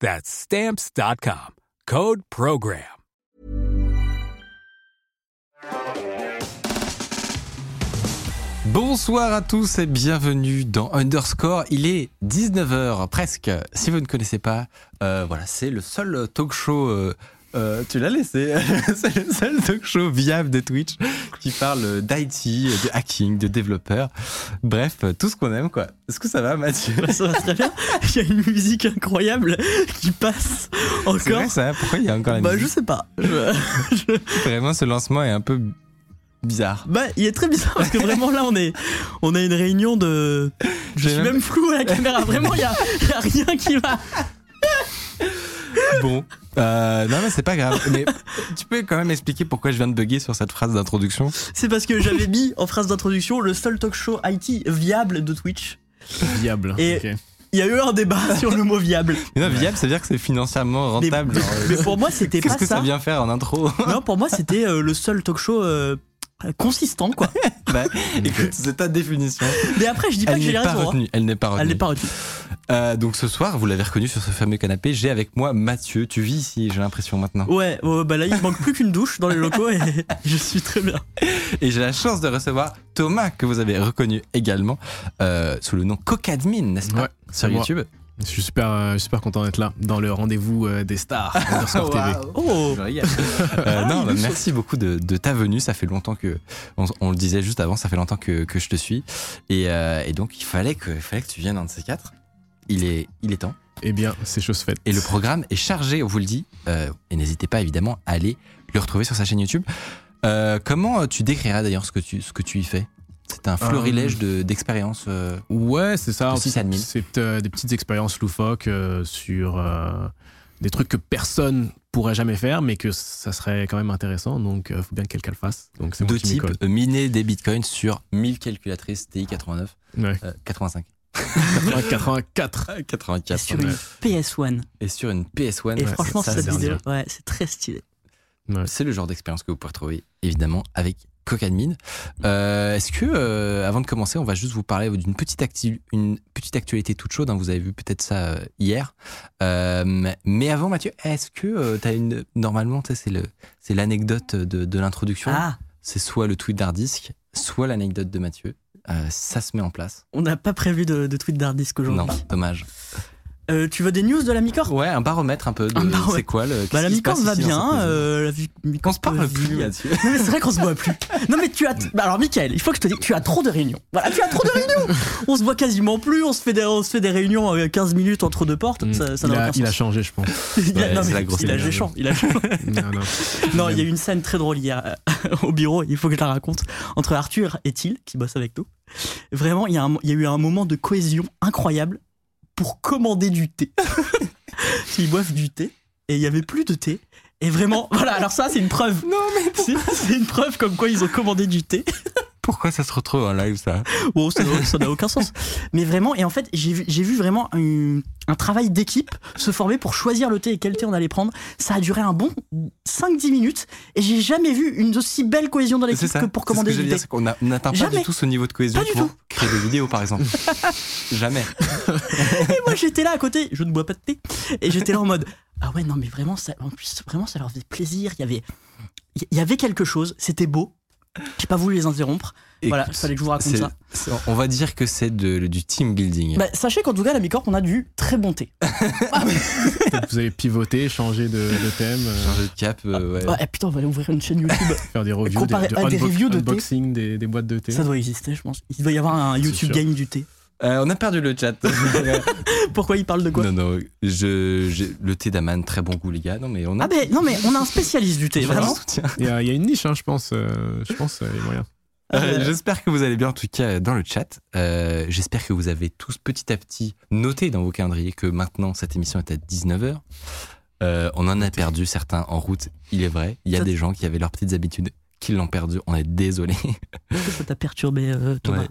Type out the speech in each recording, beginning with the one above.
That's Stamps.com. Code PROGRAM. Bonsoir à tous et bienvenue dans Underscore. Il est 19h presque. Si vous ne connaissez pas, euh, voilà, c'est le seul talk show. euh, euh, tu l'as laissé. c'est le seul talk show viable de Twitch qui parle d'IT, de hacking, de développeurs. Bref, tout ce qu'on aime, quoi. Est-ce que ça va, Mathieu Ça va très bien. Il y a une musique incroyable qui passe C'est encore. vrai, ça Pourquoi il y a encore la Bah, je sais pas. Je- je- Vraiment, ce lancement est un peu bizarre. Bah, il est très bizarre parce que vraiment là, on est, on a une réunion de. Je suis même- même flou à la caméra. Vraiment, il y a, y a rien qui va. Bon, euh, non mais c'est pas grave. Mais tu peux quand même expliquer pourquoi je viens de bugger sur cette phrase d'introduction? C'est parce que j'avais mis en phrase d'introduction le seul talk show IT viable de Twitch. Viable. Et-. Il y a eu un débat sur le mot viable. Mais non, viable, ça veut dire que c'est financièrement rentable. mais- pour moi, c'était Qu'est-ce pas que ça ça. vient faire en intro? Non, pour moi, c'était euh, le seul talk show euh, consistant, quoi. Bah, Écoute, c'est ta définition. Mais après, je dis pas Elle que j'ai raisons. hein. retenue. Elle n'est pas Elle n'est retenue. pas retenue. Euh, donc ce soir, vous l'avez reconnu sur ce fameux canapé, j'ai avec moi Mathieu. Tu vis ici, j'ai l'impression maintenant. Ouais, bah là, il manque plus qu'une douche dans les locaux et je suis très bien. Et j'ai la chance de recevoir Thomas, que vous avez reconnu également, euh, sous le nom Cocadmin, n'est-ce pas Ouais, Sur moi. YouTube. Je suis super, euh, super content d'être là dans le rendez-vous euh, des stars Underscore TV. Oh. Euh, non, bah, merci beaucoup de, de ta venue. Ça fait longtemps que, on, on le disait juste avant, ça fait longtemps que, que je te suis. Et, euh, et donc, il fallait que, il fallait que tu viennes un de ces quatre. Il est, il est temps. Eh bien, c'est chose faite. Et le programme est chargé, on vous le dit. Euh, et n'hésitez pas évidemment à aller le retrouver sur sa chaîne YouTube. Euh, comment tu décriras d'ailleurs ce que tu, ce que tu y fais? C'est un florilège de- d'expériences. euh, Ouais, c'est ça. C'est euh, des petites expériences loufoques euh, sur euh, des trucs que personne pourrait jamais faire, mais que ça serait quand même intéressant. Donc, il faut bien que quelqu'un le fasse. Donc, c'est de moi qui m'y type colle. euh, miner des bitcoins sur 1000 calculatrices TI 89, Ouais. euh, 85. 84. 84. Sur une PS1. Et sur une PS1. Et Ouais, franchement, ça, cette c'est vidéo, ouais, c'est très stylé. Ouais. C'est le genre d'expérience que vous pouvez retrouver évidemment avec Cocadmin. Euh, Est-ce que, euh, avant de commencer, on va juste vous parler d'une petite, actu- une petite actualité toute chaude. hein, vous avez vu peut-être ça euh, hier. Euh, mais avant, Mathieu, est-ce que tu as une. Normalement, c'est le- c'est l'anecdote de, de l'introduction. Ah, C'est soit le tweet d'Hardisk, soit l'anecdote de Mathieu. Euh, ça se met en place. on n'a pas prévu de, de tweet d'Hardisk Non, aujourd'hui. dommage. Euh, tu veux des news de la Micor Ouais, un baromètre un peu de Un baromètre. c'est quoi le. Bah, la qu'est-ce qui se Micor passe va bien. euh, la vie- Micor On se parle plus là-dessus. Non, mais c'est vrai qu'on se voit plus. Non, mais tu as. Bah, alors, Michael, il faut que je te dise, tu as trop de réunions. Voilà, tu as trop de réunions. on se voit quasiment plus. On se fait des, on se fait des réunions euh, 15 minutes entre deux portes. Mm. Ça ça il, a, changé, je pense. Il a- Ouais, non, c'est mais la grosse il a géchant. Il a géchant. non, non. Non, il y a eu une scène très drôle hier euh, au bureau, il faut que je la raconte, entre Arthur et Thiel, qui bosse avec nous. Vraiment, il y, a un- il y a eu un moment de cohésion incroyable pour commander du thé. Ils boivent du thé, et il y avait plus de thé. Et vraiment, voilà, alors ça, c'est une preuve. Non, mais c'est, c'est une preuve comme quoi ils ont commandé du thé. Pourquoi ça se retrouve en live ça? Bon, ça n'a- ça n'a aucun sens. Mais vraiment, et en fait, j'ai vu, vraiment un, un travail d'équipe se former pour choisir le thé et quel thé on allait prendre. Ça a duré un bon 5-10 minutes et j'ai jamais vu une aussi belle cohésion dans l'équipe que pour C'est ce commander que j'allais du dire, thé. c'est qu'on n'a- on n'atteint pas Jamais. du tout ce niveau de cohésion Pas du pour tout. créer des vidéos, par exemple. Jamais. Et moi, j'étais là à côté, je ne bois pas de thé. Et j'étais là en mode, ah ouais, non, mais vraiment, ça, en plus, vraiment, ça leur faisait plaisir. Il y avait, il y avait quelque chose, c'était beau. J'ai pas voulu les interrompre. voilà, il fallait que je vous raconte ça. On va dire que c'est de- du team building. Bah, sachez qu'en tout cas, à la Bicorp, on a du très bon thé. Peut-être vous avez pivoté, changé de, de thème, euh, Changer de cap, euh, ouais. Ouais, putain, on va aller ouvrir une chaîne YouTube. faire des reviews, Comparer à des reviews de thé. des, des boîtes de thé. ça doit exister, je pense. Il doit y avoir un YouTube game du thé. Euh, on a perdu le chat. Pourquoi il parle de quoi non, non, je, le thé d'Aman, très bon goût, les gars. Non, mais on a. Ah ben non mais on a un spécialiste du thé, vraiment. Il y, a, il y a une niche, hein, je pense. euh, je pense, euh, les moyens. Euh, Euh, J'espère que vous allez bien, en tout cas, dans le chat. Euh, J'espère que vous avez tous petit à petit noté dans vos calendriers que maintenant, cette émission est à 19h. Euh, on en a perdu certains en route, il est vrai. Il y a des gens qui avaient leurs petites habitudes qui l'ont perdu. On est désolé. Ça t'a perturbé euh, Thomas? Ouais.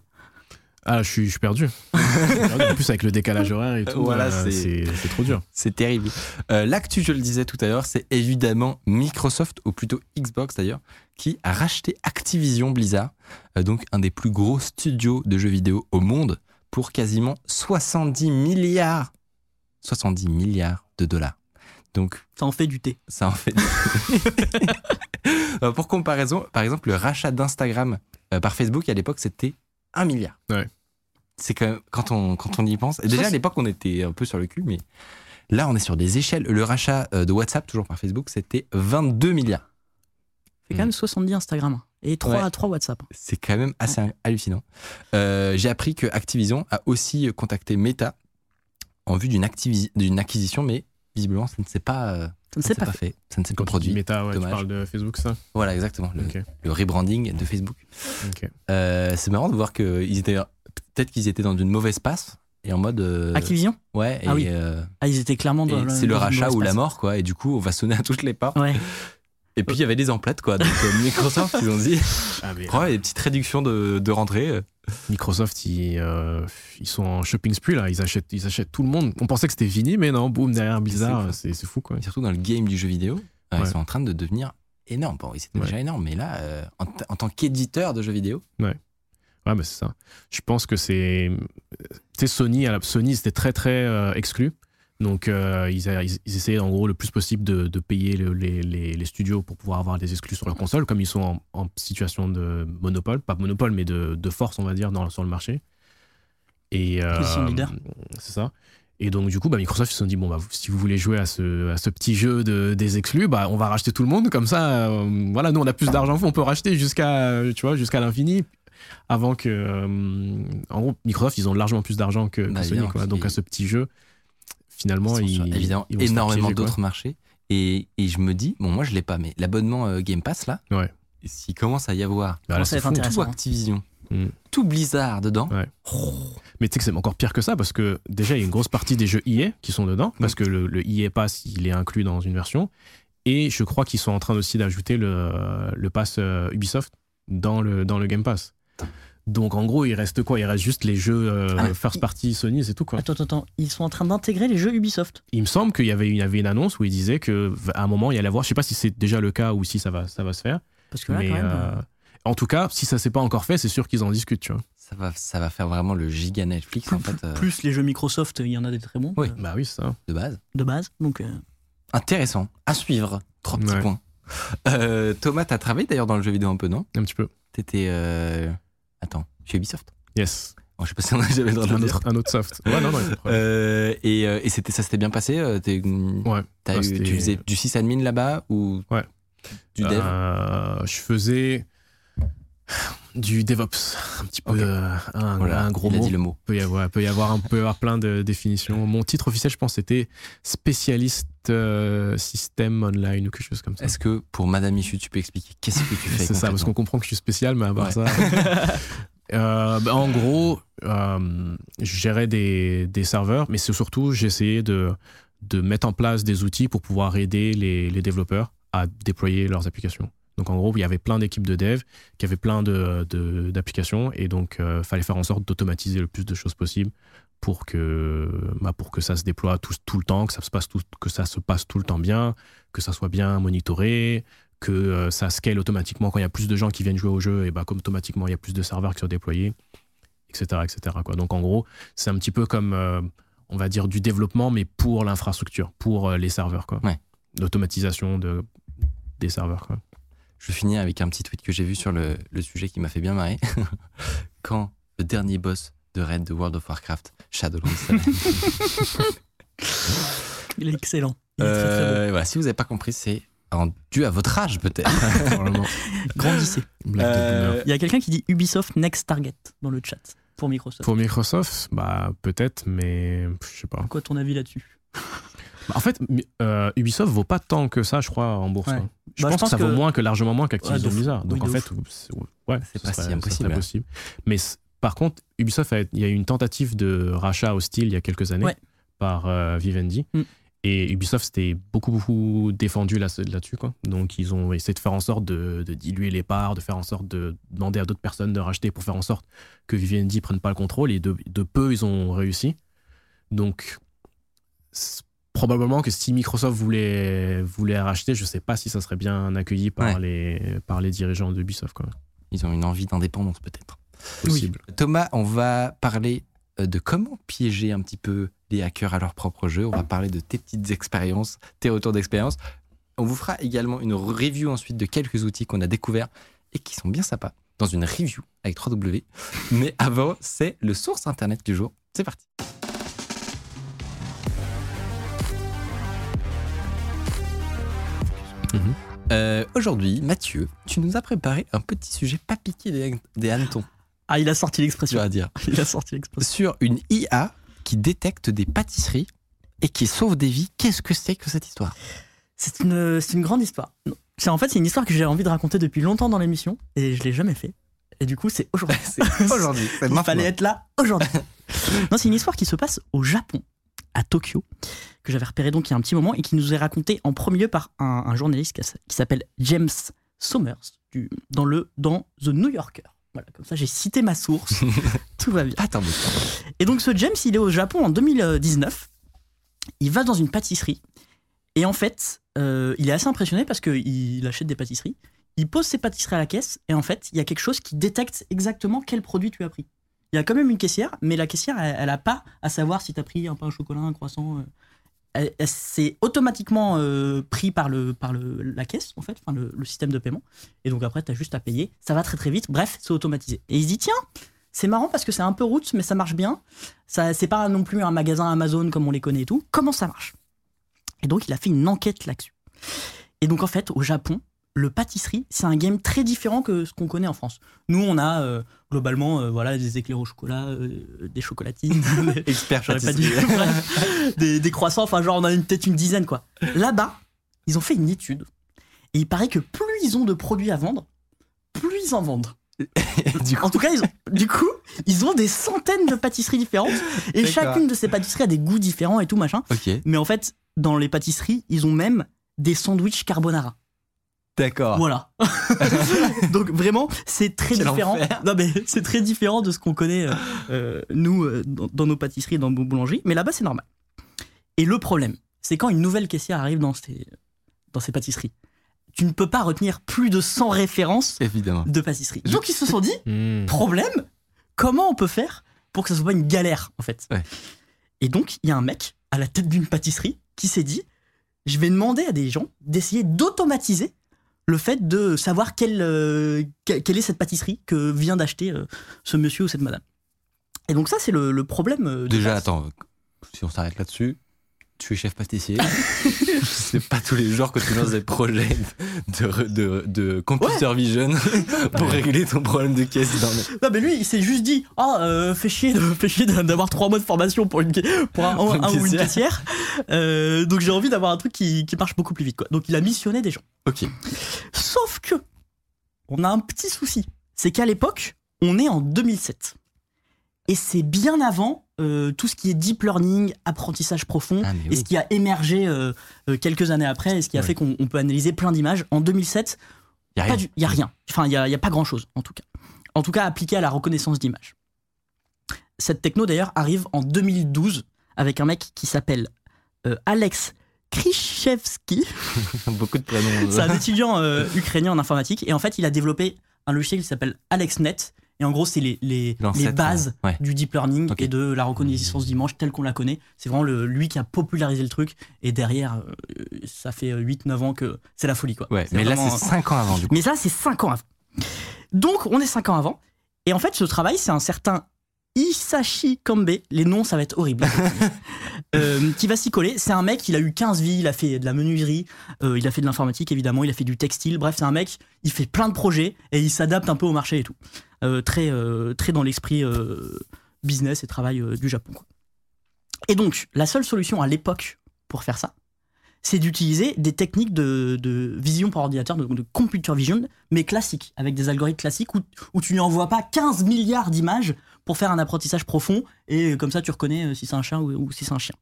Ah, je suis, je suis perdu. en plus, avec le décalage horaire et tout, Voilà, euh, c'est- c'est c'est trop dur. C'est terrible. Euh, L'actu, je le disais tout à l'heure, c'est évidemment Microsoft, ou plutôt Xbox d'ailleurs, qui a racheté Activision Blizzard, euh, donc un des plus gros studios de jeux vidéo au monde, pour quasiment 70 milliards. 70 milliards de dollars. Donc, Ça en fait du thé. ça en fait. Euh, pour comparaison, par exemple, le rachat d'Instagram par Facebook à l'époque, c'était 1 milliard. Ouais. C'est quand, même- quand, on, quand on y pense. Et déjà à l'époque, on était un peu sur le cul, mais là, on est sur des échelles. Le rachat euh, de WhatsApp, toujours par Facebook, c'était 22 milliards. C'est quand même 70 Instagram et 3 Ouais. à 3 WhatsApp. C'est quand même assez hallucinant. Euh, J'ai appris que Activision a aussi contacté Meta en vue d'une acquisition, mais visiblement, ça ne s'est pas, euh, Ça ne s'est pas pas fait. fait. Ça ne s'est pas produit. méta, ouais, tu parles de Facebook, ça? Voilà, exactement. Le, rebranding de Facebook. ok. Euh, c'est marrant de voir qu'ils étaient peut-être qu'ils étaient dans une mauvaise passe et en mode euh, Activision ouais et, Ah oui. euh, Ah, ils étaient clairement dans et c'est le rachat ou la mort quoi et du coup on va sonner à toutes les portes Ouais. et puis il y avait des emplettes quoi donc euh, Microsoft ils ont dit Ah, mais, ouais, des petites réductions de, de rentrée euh. Microsoft, ils, euh, ils sont en shopping spree là, ils achètent, ils achètent tout le monde. On pensait que c'était fini, mais non, boum, derrière Blizzard, C'est fou quoi. Surtout dans le game du jeu vidéo euh, Ouais. ils sont en train de devenir énormes bon ils étaient Ouais. déjà énormes mais là euh, en, en tant qu'éditeur de jeux vidéo Ouais, bah c'est ça. Je pense que c'est. Tu sais, Sony, à la- Sony c'était très très euh, exclu. Donc, euh, ils, ils, ils essayaient en gros le plus possible de, de payer le- les, les- les studios pour pouvoir avoir des exclus sur leur console, comme ils sont en, en situation de monopole, pas monopole, mais de, de force, on va dire, dans, sur le marché. Et, euh. C'est ça. Et donc, du coup, bah, Microsoft, ils se sont dit, bon, bah, si vous voulez jouer à ce, à ce petit jeu de, des exclus, bah, on va racheter tout le monde. Comme ça, euh, voilà, nous, on a plus d'argent, on peut racheter jusqu'à, tu vois, jusqu'à l'infini. Avant que. en gros, Microsoft, ils ont largement plus d'argent que, que Bah, Sony, quoi. Donc, à ce petit jeu, finalement, Ils sur, évidemment ils énormément d'autres marchés et, et je me dis bon moi je l'ai pas mais l'abonnement euh, Game Pass là Ouais. s'il commence à y avoir Bah, là, ça va c'est être tout Activision Mm. tout Blizzard dedans Ouais. Mais tu sais que c'est encore pire que ça parce que déjà il y a une grosse partie des jeux EA qui sont dedans parce que le, le EA Pass il est inclus dans une version et je crois qu'ils sont en train aussi d'ajouter le, le pass euh, Ubisoft dans le, dans le Game Pass. Donc en gros il reste quoi? Il reste juste les jeux euh, Ah, first party Sony c'est tout quoi. Attends, attends, attends. Ils sont en train d'intégrer les jeux Ubisoft. Il me semble qu'il y avait, il y avait une annonce où il disait que à un moment il y allait avoir, je sais pas si c'est déjà le cas ou si ça va, ça va se faire, Parce que là, mais quand même. euh, en tout cas si ça s'est pas encore fait c'est sûr qu'ils en discutent tu vois. ça va ça va faire vraiment le giga Netflix plus, en fait euh, plus les jeux Microsoft, il y en a des très bons Oui. euh, Bah oui c'est ça. de base de base. Donc, euh, intéressant à suivre trois petits Ouais. points Euh, Thomas t'as travaillé d'ailleurs dans le jeu vidéo un peu non? Un petit peu. t'étais euh... attends chez Ubisoft Yes. Bon, je sais pas si on a jamais le droit de Un le dire autre, un autre soft. Ouais non non. Euh, et, euh, et c'était ça s'était bien passé euh, t'es- Ouais. t'as Ouais, eu- c'était- tu faisais du sysadmin là-bas ou Ouais. du dev? Euh, je faisais du DevOps, un petit peu euh, un, Voilà, un gros il a mot. dit le mot Peut y avoir, peut y avoir un peut y avoir plein de définitions. Mon titre officiel, je pense, c'était spécialiste euh, système online ou quelque chose comme ça. Est-ce que pour Madame Michu, tu peux expliquer qu'est-ce que tu fais C'est ça, parce qu'on comprend que je suis spécial, mais à part Ouais. ça. Euh, bah, en gros, je gérais des, des serveurs, mais c'est surtout, j'essayais de, de mettre en place des outils pour pouvoir aider les, les développeurs à déployer leurs applications. Donc en gros, il y avait plein d'équipes de dev qui avaient plein de- de- d'applications et donc il fallait faire en sorte d'automatiser le plus de choses possible pour que, bah, pour que ça se déploie tout, tout le temps, que ça, se passe tout, que ça se passe tout le temps bien, que ça soit bien monitoré, que euh, ça scale automatiquement quand il y a plus de gens qui viennent jouer au jeu, et bah, comme automatiquement il y a plus de serveurs qui sont déployés, etc. etc. quoi. Donc en gros, c'est un petit peu comme, euh, on va dire, du développement, mais pour l'infrastructure, pour euh, les serveurs. Quoi. Ouais. L'automatisation de, des serveurs. Quoi. Je finis avec un petit tweet que j'ai vu sur le, le sujet qui m'a fait bien marrer. Quand le dernier boss de raid de World of Warcraft, Shadowlands, Il est excellent. Il est très, très euh, voilà, si vous n'avez pas compris, c'est dû à votre âge peut-être. Grandissez. Euh. Il y a quelqu'un qui dit Ubisoft Next Target dans le chat pour Microsoft. Pour Microsoft, bah peut-être, mais je sais pas. Quoi ton avis là-dessus? Bah, En fait, euh, Ubisoft vaut pas tant que ça, je crois, en bourse. Ouais. hein. Je, Bah, pense que ça vaut moins que largement moins Ouais, qu'Activision fou. Blizzard. Donc Oui, en fait, c'est ouais, C'est ce pas serait- si impossible, possible. Mais par contre, Ubisoft, a- il y a eu une tentative de rachat hostile il y a quelques années Ouais. par euh, Vivendi. Mm. Et Ubisoft s'était beaucoup, beaucoup défendu là- là-dessus. quoi. Donc ils ont essayé de faire en sorte de, de diluer les parts, de faire en sorte de demander à d'autres personnes de racheter pour faire en sorte que Vivendi prenne pas le contrôle. Et de, de peu, ils ont réussi. Donc probablement que si Microsoft voulait, voulait racheter, je sais pas si ça serait bien accueilli par, Ouais. les, par les dirigeants d'Ubisoft. quoi. Ils ont une envie d'indépendance peut-être. Possible. Thomas, on va parler euh, de comment piéger un petit peu les hackers à leur propre jeu. On va parler de tes petites expériences, tes retours d'expérience. On vous fera également une review ensuite de quelques outils qu'on a découverts et qui sont bien sympas dans une review avec 3W. Mais avant, c'est le source internet du jour. C'est parti. Euh, Aujourd'hui, Mathieu, tu nous as préparé un petit sujet pas piqué des, des hannetons, Ah, il a sorti l'expression. vas dire Il a sorti l'expression. sur une IA qui détecte des pâtisseries et qui sauve des vies. Qu'est-ce que c'est que cette histoire? C'est une, une grande histoire. C'est en fait c'est une histoire que j'ai envie de raconter depuis longtemps dans l'émission et je l'ai jamais fait. Et du coup c'est aujourd'hui. Aujourd'hui. Il fallait être là aujourd'hui. non, c'est une histoire qui se passe au Japon, à Tokyo, que j'avais repéré donc il y a un petit moment et qui nous est racontée en premier lieu par un, un journaliste qui, s'appelle James Somers du, dans, le, dans The New Yorker. Voilà, comme ça j'ai cité ma source. Tout va bien. Attends, mais- Et donc ce James, il est au Japon en 2019. Il va dans une pâtisserie. Et en fait, euh, il est assez impressionné parce qu'il achète des pâtisseries. Il pose ses pâtisseries à la caisse. Et en fait, il y a quelque chose qui détecte exactement quel produit tu as pris. Il y a quand même une caissière, mais la caissière, elle n'a pas à savoir si tu as pris un pain au chocolat, un croissant. euh. C'est automatiquement euh, pris par, le, par le, la caisse, en fait, enfin le, le système de paiement. Et donc après, tu as juste à payer. Ça va très très vite. Bref, c'est automatisé. Et il se dit, tiens, c'est marrant parce que c'est un peu roots, mais ça marche bien. Ça, c'est pas non plus un magasin Amazon comme on les connaît et tout. Comment ça marche? Et donc, il a fait une enquête là-dessus. Et donc, en fait, au Japon, le pâtisserie, c'est un game très différent que ce qu'on connaît en France. Nous, on a euh, globalement euh, voilà, des éclairs au chocolat, euh, des chocolatines, Expert pas dit, des, des croissants, enfin, genre, on en a peut-être une dizaine, quoi. Là-bas, ils ont fait une étude. Et il paraît que plus ils ont de produits à vendre, plus ils en vendent. du coup, En tout cas, ils ont, du coup, ils ont des centaines de pâtisseries différentes et chacune de ces pâtisseries a des goûts différents et tout machin. Mais en fait, dans les pâtisseries, ils ont même des sandwichs carbonara. D'accord. Voilà. Donc vraiment, c'est très Quel différent. enfer. Non mais c'est très différent de ce qu'on connaît euh, euh, nous euh, dans, dans nos pâtisseries, dans nos boulangeries. Mais là-bas, c'est normal. Et le problème, c'est quand une nouvelle caissière arrive dans ces dans ces pâtisseries, tu ne peux pas retenir plus de 100 références Évidemment. de pâtisseries. Je- Donc ils se sont dit Hmm. problème, comment on peut faire pour que ça soit pas une galère en fait? Ouais. Et donc il y a un mec à la tête d'une pâtisserie qui s'est dit je vais demander à des gens d'essayer d'automatiser le fait de savoir quelle, euh, que- quelle est cette pâtisserie que vient d'acheter euh, ce monsieur ou cette madame. Et donc ça c'est le, le problème. euh, de Déjà, base. attends, si on s'arrête là-dessus, tu es chef pâtissier. c'est pas tous les jours que tu lances des projets de, de, de computer vision pour régler ton problème de caisse. Non mais lui il s'est juste dit ah euh, fait chier chier d'avoir trois mois de formation pour une pour un, Pour une un ou une caissière. caissière Euh, donc j'ai envie d'avoir un truc qui, qui marche beaucoup plus vite quoi donc il a missionné des gens Ok. sauf que on a un petit souci c'est qu'à l'époque on est en 2007 et c'est bien avant euh, tout ce qui est deep learning apprentissage profond Ah, et oui. ce qui a émergé euh, euh, quelques années après et ce qui a fait qu'on on peut analyser plein d'images en 2007 Y a pas rien. du- y a rien. Enfin, il y a, pas grand chose, en tout cas. En tout cas, appliqué à la reconnaissance d'image. Cette techno, d'ailleurs, arrive en 2012 avec un mec qui s'appelle euh, Alex Krichevski. Beaucoup de prénoms. C'est un étudiant euh, ukrainien en informatique. Et en fait, il a développé un logiciel qui s'appelle AlexNet Et en gros, c'est les, les, les bases ouais. du deep learning et de la reconnaissance d'image telle qu'on la connaît. C'est vraiment le, lui qui a popularisé le truc. Et derrière, euh, ça fait 8-9 ans que c'est la folie. Quoi. Ouais, mais là, c'est 5 ans avant, du coup. Mais ça, c'est 5 ans avant. Donc, on est 5 ans avant. Et en fait, ce travail, c'est un certain Isashi Kambe. Les noms, ça va être horrible. Euh, qui va s'y coller. C'est un mec, il a eu 15 vies, il a fait de la menuiserie, euh, il a fait de l'informatique évidemment, il a fait du textile. Bref, c'est un mec, il fait plein de projets et il s'adapte un peu au marché et tout. Euh, très, très dans l'esprit business et travail du Japon. quoi. Et donc, la seule solution à l'époque pour faire ça, c'est d'utiliser des techniques de, de vision par ordinateur, de, de computer vision, mais classiques, avec des algorithmes classiques où, où tu n'envoies pas 15 milliards d'images pour faire un apprentissage profond, et comme ça tu reconnais euh, si c'est un chat ou, ou si c'est un chien.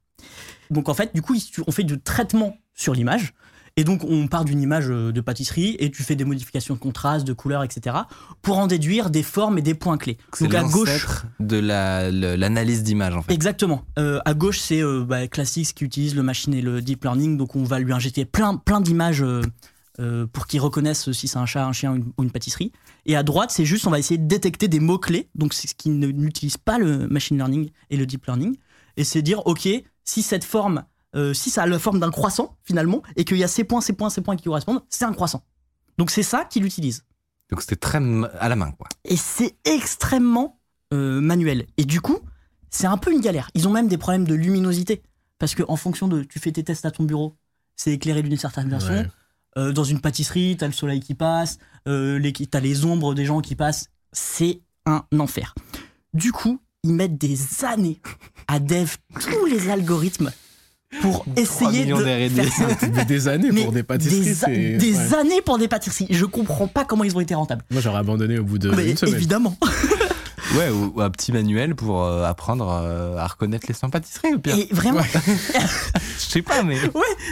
Donc en fait, du coup, on fait du traitement sur l'image, et donc on part d'une image euh, de pâtisserie, et tu fais des modifications de contraste, de couleur, etc., pour en déduire des formes et des points clés. Donc à gauche, de la- l'analyse d'image, en fait. Exactement. Euh, à gauche, c'est euh, bah, classique ce qui utilise le machine et le deep learning. Donc, on va lui injecter plein, plein d'images euh, euh, pour qu'il reconnaisse si c'est un chat, un chien ou une, ou une pâtisserie. Et à droite, c'est juste, on va essayer de détecter des mots-clés. Donc, c'est ce qui ne- n'utilise pas le machine learning et le deep learning. Et c'est dire, OK, si cette forme, euh, si ça a la forme d'un croissant, finalement, et qu'il y a ces points, ces points, ces points qui correspondent, c'est un croissant. Donc, c'est ça qu'il utilise. Donc c'était très à la main, quoi. Et c'est extrêmement euh, manuel. Et du coup, c'est un peu une galère. Ils ont même des problèmes de luminosité. Parce que en fonction de. Tu fais tes tests à ton bureau, c'est éclairé d'une certaine façon. Ouais. Euh, dans une pâtisserie, t'as le soleil qui passe, euh, les, t'as les ombres des gens qui passent. C'est un enfer. Du coup, ils mettent des années à dev tous les algorithmes pour essayer de faire ça. Des, des années Mais pour des pâtisseries. des, a- c'est- des ouais. années pour des pâtisseries. Je comprends pas comment ils ont été rentables. Moi, j'aurais abandonné au bout de Mais une semaine. évidemment. Ouais, ou, ou un petit manuel pour euh, apprendre euh, à reconnaître les 100 pâtisseries, ou pire. Et vraiment, Je sais pas, mais.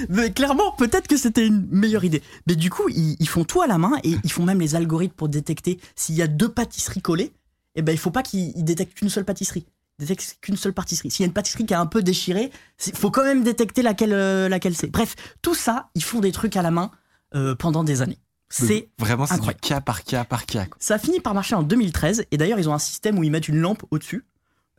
Mais clairement, peut-être que c'était une meilleure idée. Mais du coup, ils, ils font tout à la main et ils font même les algorithmes pour détecter s'il y a deux pâtisseries collées. Et ben, il faut pas qu'ils ils détectent qu'une seule pâtisserie. Ils détectent qu'une seule pâtisserie. S'il y a une pâtisserie qui est un peu déchirée, il faut quand même détecter laquelle, euh, laquelle c'est. Bref, tout ça, ils font des trucs à la main pendant des années. C'est Vraiment, c'est du cas par cas par cas. quoi. ça a fini par marcher en 2013 et d'ailleurs ils ont un système où ils mettent une lampe au-dessus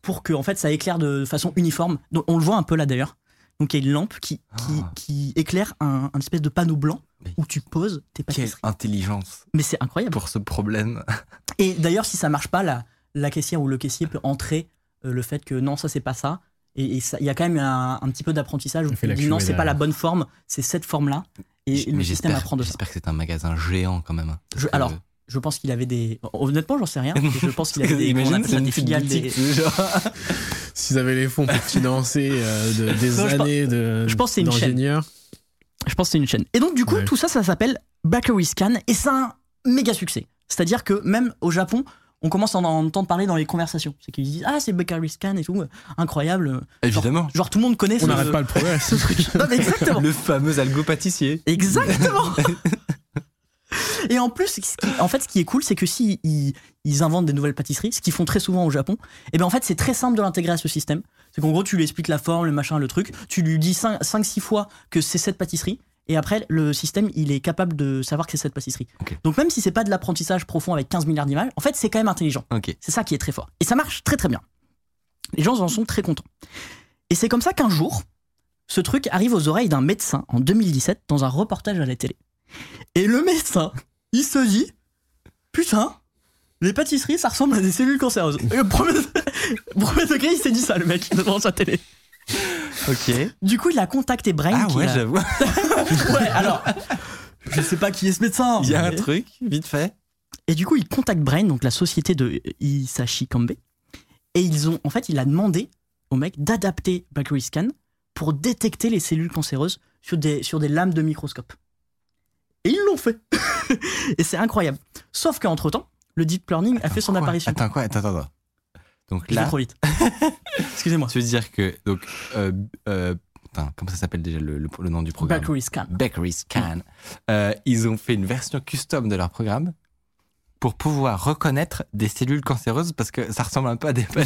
pour que en fait ça éclaire de façon uniforme. Donc on le voit un peu là d'ailleurs. Donc il y a une lampe qui, qui, Ah. qui éclaire un, un espèce de panneau blanc Mais où tu poses tes Quelle pâtisseries. intelligence Mais c'est incroyable. pour ce problème. Et d'ailleurs si ça marche pas, la, la caissière ou le caissier peut entrer euh, le fait que non ça c'est pas ça. Et il y a quand même un, un petit peu d'apprentissage où On fait tu dis non c'est pas la bonne forme, c'est cette forme là. Et J- le mais système j'espère apprend de ça. j'espère que c'est un magasin géant quand même. hein. Parce Je- que- alors, Je pense qu'il avait des. Honnêtement, j'en sais rien. Je pense qu'il avait des. Imagine, ça, des filiales. des- S'ils avaient les fonds pour financer euh, de- des Non, je pense- années de, je pense que c'est une chaîne. d'ingénieurs. Je pense que c'est une chaîne. Et donc, du coup, Ouais. tout ça, ça s'appelle Bakery Scan et c'est un méga succès. C'est-à-dire que même au Japon, on commence à en entendre parler dans les conversations. C'est qu'ils disent Ah, c'est Bakery Scan et tout, incroyable. Évidemment. Genre, tout le monde connaît On ce, n'arrête pas le progrès. ce truc. Non, mais exactement. Le fameux algo pâtissier. Exactement. Et en plus, ce qui- en fait, ce qui est cool, c'est que si ils, ils inventent des nouvelles pâtisseries, ce qu'ils font très souvent au Japon, et bien en fait, c'est très simple de l'intégrer à ce système. C'est qu'en gros, tu lui expliques la forme, le machin, le truc, tu lui dis 5-6 fois que c'est cette pâtisserie, et après, le système, il est capable de savoir que c'est cette pâtisserie. Donc même si c'est pas de l'apprentissage profond avec 15 milliards d'images, en fait, c'est quand même intelligent. C'est ça qui est très fort. Et ça marche très très bien. Les gens en sont très contents. Et c'est comme ça qu'un jour, ce truc arrive aux oreilles d'un médecin en 2017 dans un reportage à la télé. Et le médecin, il se dit Putain, les pâtisseries, ça ressemble à des cellules cancéreuses. Et au premier, premier degré, il s'est dit ça, le mec, devant sa télé. Ok. Du coup, il a contacté Brain. Ah ouais, j'avoue. Ouais, alors. Je sais pas qui est ce médecin. Il y a un truc, vite fait. Et du coup, il contacte Brain, donc la société de Isashi Kambe. Et ils ont, en fait, il a demandé au mec d'adapter Bakery Scan pour détecter les cellules cancéreuses sur des, sur des lames de microscope. Et ils l'ont fait. et c'est incroyable. Sauf qu'entre temps, le deep learning a fait son Quoi apparition. Attends, quoi Attends, attends. Donc là, trop vite. Excusez-moi. tu veux dire que. Donc, euh, euh, putain, comment ça s'appelle déjà le, le- le nom du programme? Bakery Scan. Bakery Scan. Euh, ils ont fait une version custom de leur programme pour pouvoir reconnaître des cellules cancéreuses parce que ça ressemble un peu à des.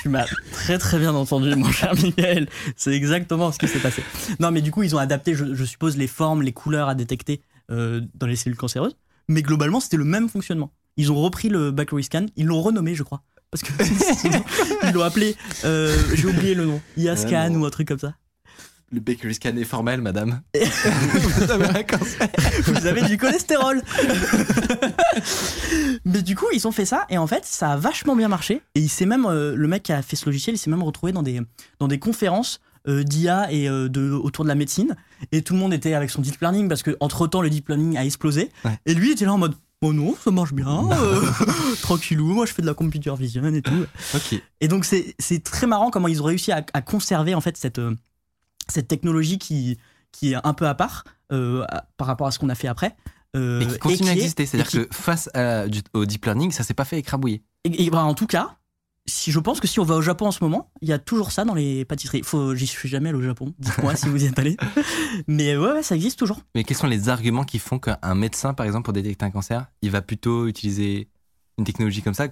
Tu m'as très très bien entendu, mon cher Michael. C'est exactement ce qui s'est passé. Non, mais du coup, ils ont adapté, je, je suppose, les formes, les couleurs à détecter euh, dans les cellules cancéreuses. Mais globalement, c'était le même fonctionnement. Ils ont repris le Bakery Scan, ils l'ont renommé, je crois. Parce que sinon, ils l'ont appelé, euh, j'ai oublié le nom, IA Scan ou un truc comme ça. Le bakery scan est formel, madame. Vous avez un cancer. Vous avez du cholestérol. Mais du coup, ils ont fait ça et en fait, ça a vachement bien marché. Et il s'est même, euh, le mec qui a fait ce logiciel, il s'est même retrouvé dans des, dans des conférences euh, d'IA et euh, de, autour de la médecine. Et tout le monde était avec son deep learning parce que entre temps, le deep learning a explosé. Ouais. Et lui était là en mode. Oh non, ça marche bien, euh, tranquillou, moi je fais de la computer vision et tout. Ok. Et donc c'est très marrant comment ils ont réussi à, à conserver en fait cette, euh, cette technologie qui, qui est un peu à part euh, à- par rapport à ce qu'on a fait après. Et qui continue à exister. C'est-à-dire qui- que face à, du- au deep learning, ça s'est pas fait écrabouiller. Et, et, bah, en tout cas, si je pense que si on va au Japon en ce moment, il y a toujours ça dans les pâtisseries. Faut, j'y suis jamais allé au Japon. Dites-moi si vous y êtes allé. Mais ouais, ouais, ça existe toujours. Mais quels sont les arguments qui font qu'un médecin, par exemple, pour détecter un cancer, il va plutôt utiliser une technologie comme ça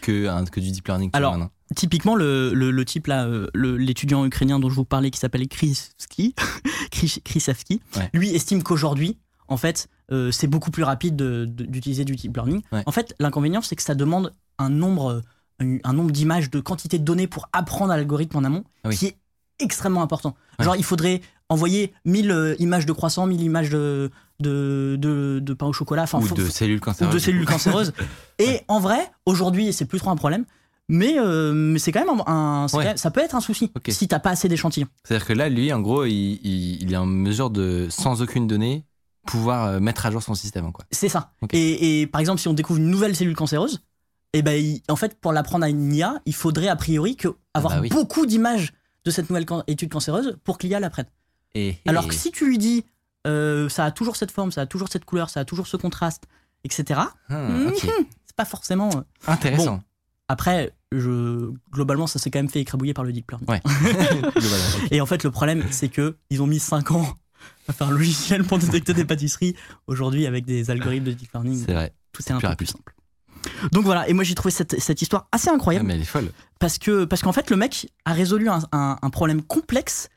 que, du deep learning Alors, maintenant Typiquement, le, le, le type là, euh, le- l'étudiant ukrainien dont je vous parlais, qui s'appelle Krisavski, Ouais. lui estime qu'aujourd'hui, en fait, euh, c'est beaucoup plus rapide de- de- d'utiliser du deep learning. Ouais. En fait, l'inconvénient, c'est que ça demande un nombre, un, nombre d'images, de quantité de données pour apprendre à l'algorithme en amont, Ah oui. qui est extrêmement important. Ouais. Genre, il faudrait envoyer 1000 euh, images de croissant, 1000 images de, de, de, de pain au chocolat. Enfin, Ou faut- de cellules ou cancéreuses. de cellules cancéreuses. Et en vrai, aujourd'hui, c'est plus trop un problème. Mais, euh, mais c'est quand même un, Ouais. quand ça peut être un souci Ok. si t'as pas assez d'échantillons. C'est-à-dire que là, lui, en gros, il, il- il est en mesure de, sans aucune donnée, pouvoir euh, mettre à jour son système. Quoi. C'est ça. Et par exemple, si on découvre une nouvelle cellule cancéreuse, et ben, il- en fait, pour l'apprendre à une IA, il faudrait a priori que avoir bah oui. beaucoup d'images de cette nouvelle can- étude cancéreuse pour que l'IA l'apprenne. Et, Alors et- que si tu lui dis, euh, ça a toujours cette forme, ça a toujours cette couleur, ça a toujours ce contraste, etc., Ah, ok. c'est pas forcément. euh, Intéressant. Après, je, globalement, ça s'est quand même fait écrabouiller par le deep learning. Ouais. Et en fait, le problème, c'est que ils ont mis 5 ans à faire un logiciel pour détecter des pâtisseries. Aujourd'hui, avec des algorithmes de deep learning, C'est vrai. tout est un peu rapide. plus simple. Donc voilà, et moi j'ai trouvé cette, cette histoire assez Ah, incroyable mais elle est folle. parce que parce qu'en fait le mec a résolu un, un- un problème complexe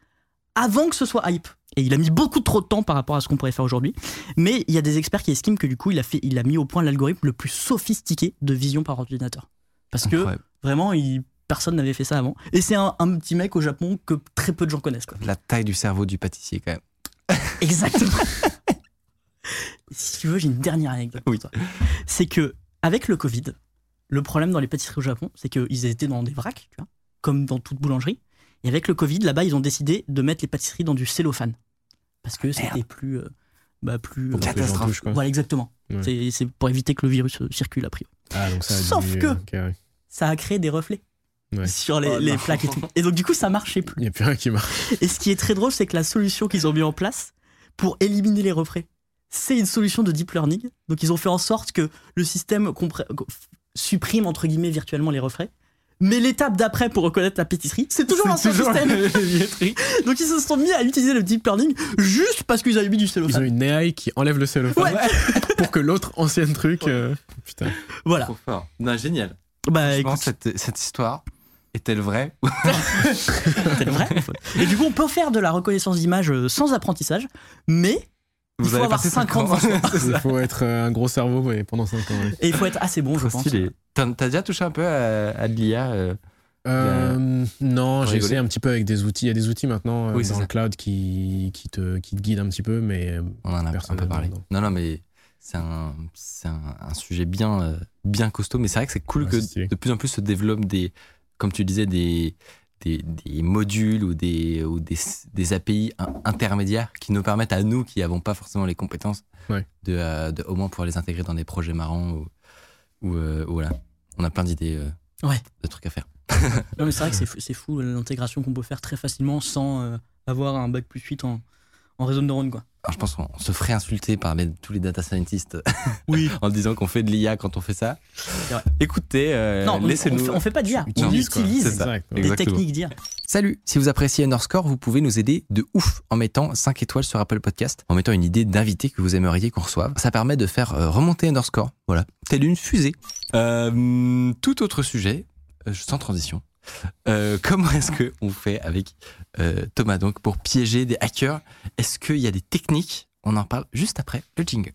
avant que ce soit hype. Et il a mis beaucoup trop de temps par rapport à ce qu'on pourrait faire aujourd'hui. Mais il y a des experts qui estiment que du coup il a, fait, il a mis au point l'algorithme le plus sophistiqué de vision par ordinateur. Parce que vraiment, il, personne n'avait fait ça avant. Et c'est un, un petit mec au Japon que très peu de gens connaissent. Quoi. La taille du cerveau du pâtissier, quand même. Exactement. si tu veux, j'ai une dernière anecdote. Oui. C'est que avec le Covid, le problème dans les pâtisseries au Japon, c'est qu'ils étaient dans des vracs, tu vois, comme dans toute boulangerie. Et avec le Covid, là-bas, ils ont décidé de mettre les pâtisseries dans du cellophane. Parce que c'était plus. euh, bah, plus Pour euh, catastrophe. touchent, quoi. voilà, exactement. Ouais. C'est- pour éviter que le virus euh, circule après. Ah, donc ça a Sauf diminué, que- ouais. Ça a créé des reflets Ouais. sur les, Oh les plaques et tout. Et donc, du coup, ça marchait plus. Il n'y a plus rien qui marche. Et ce qui est très drôle, c'est que la solution qu'ils ont mis en place pour éliminer les reflets, c'est une solution de deep learning. Donc ils ont fait en sorte que le système supprime entre guillemets virtuellement les reflets. Mais l'étape d'après pour reconnaître la pâtisserie, c'est toujours l'ancien système. Donc ils se sont mis à utiliser le deep learning juste parce qu'ils avaient mis du Ils ont cellophane. une AI qui enlève le cellophane Ouais. pour que l'autre ancienne truc. euh, Putain. Voilà. Trop fort. Non, génial. Bah Je pense cette, cette histoire est-elle vraie c'est vrai. Et du coup, on peut faire de la reconnaissance d'image euh, sans apprentissage, mais il faut avez avoir passé 5 cinq ans Il faut être euh, un gros cerveau ouais, pendant 5 ans. ouais. Et il faut être assez bon, je pense. T'as déjà touché un peu à, à de l'IA euh, Euh, non, j'ai essayé un petit peu avec des outils. Il y a des outils maintenant Oui, c'est dans ça. le cloud qui, qui, te, qui te guident un petit peu, mais On en a un peu parlé. non. Non, non, mais c'est un, c'est un, un sujet bien, bien costaud. Mais c'est vrai que c'est cool Ouais, que de plus en plus se développent des, comme tu disais, des, des, des modules ou des, ou des, des API in- intermédiaires qui nous permettent à nous qui n'avons pas forcément les compétences Ouais. de, euh, de au moins pouvoir les intégrer dans des projets marrants ou, ou, euh, ou voilà. On a plein d'idées euh, Ouais. de trucs à faire. Non, mais c'est vrai que c'est fou, c'est fou l'intégration qu'on peut faire très facilement sans euh, avoir un bac plus 8 en, en réseau de neurones. Quoi. Alors, je pense qu'on se ferait insulter par les- tous les data scientists Oui. en disant qu'on fait de l'IA quand on fait ça. Écoutez, euh, non, on, on laissez-nous. fait, on fait pas d'IA, on Utilise, des Exactement. techniques d'IA. Salut, si vous appréciez Underscore, vous pouvez nous aider de ouf en mettant 5 étoiles sur Apple Podcast, en mettant une idée d'invité que vous aimeriez qu'on reçoive. Ça permet de faire euh, remonter Underscore, voilà, telle une fusée. Euh, tout autre sujet, euh, sans transition. Euh, comment est-ce qu'on fait avec euh, Thomas donc pour piéger des hackers? Est-ce qu'il y a des techniques? On en parle juste après le jingle.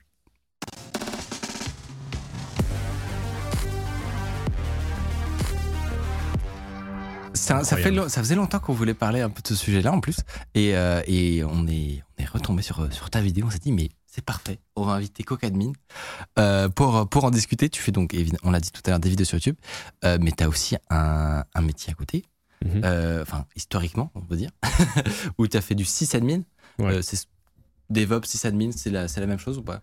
Ça, fait ça, faisait longtemps qu'on voulait parler un peu de ce sujet-là en plus. Et, euh, et on est, on est retombé sur, sur ta vidéo. On s'est dit, mais c'est parfait. On va inviter Cocadmin euh, pour, pour en discuter. Tu fais donc, on l'a dit tout à l'heure, des vidéos sur YouTube. euh, mais tu as aussi un, un métier à côté. Mhm. euh, Enfin, historiquement, on peut dire. où tu as fait du sysadmin. Ouais. C'est DevOps, sysadmin, c'est la, c'est la même chose ou pas?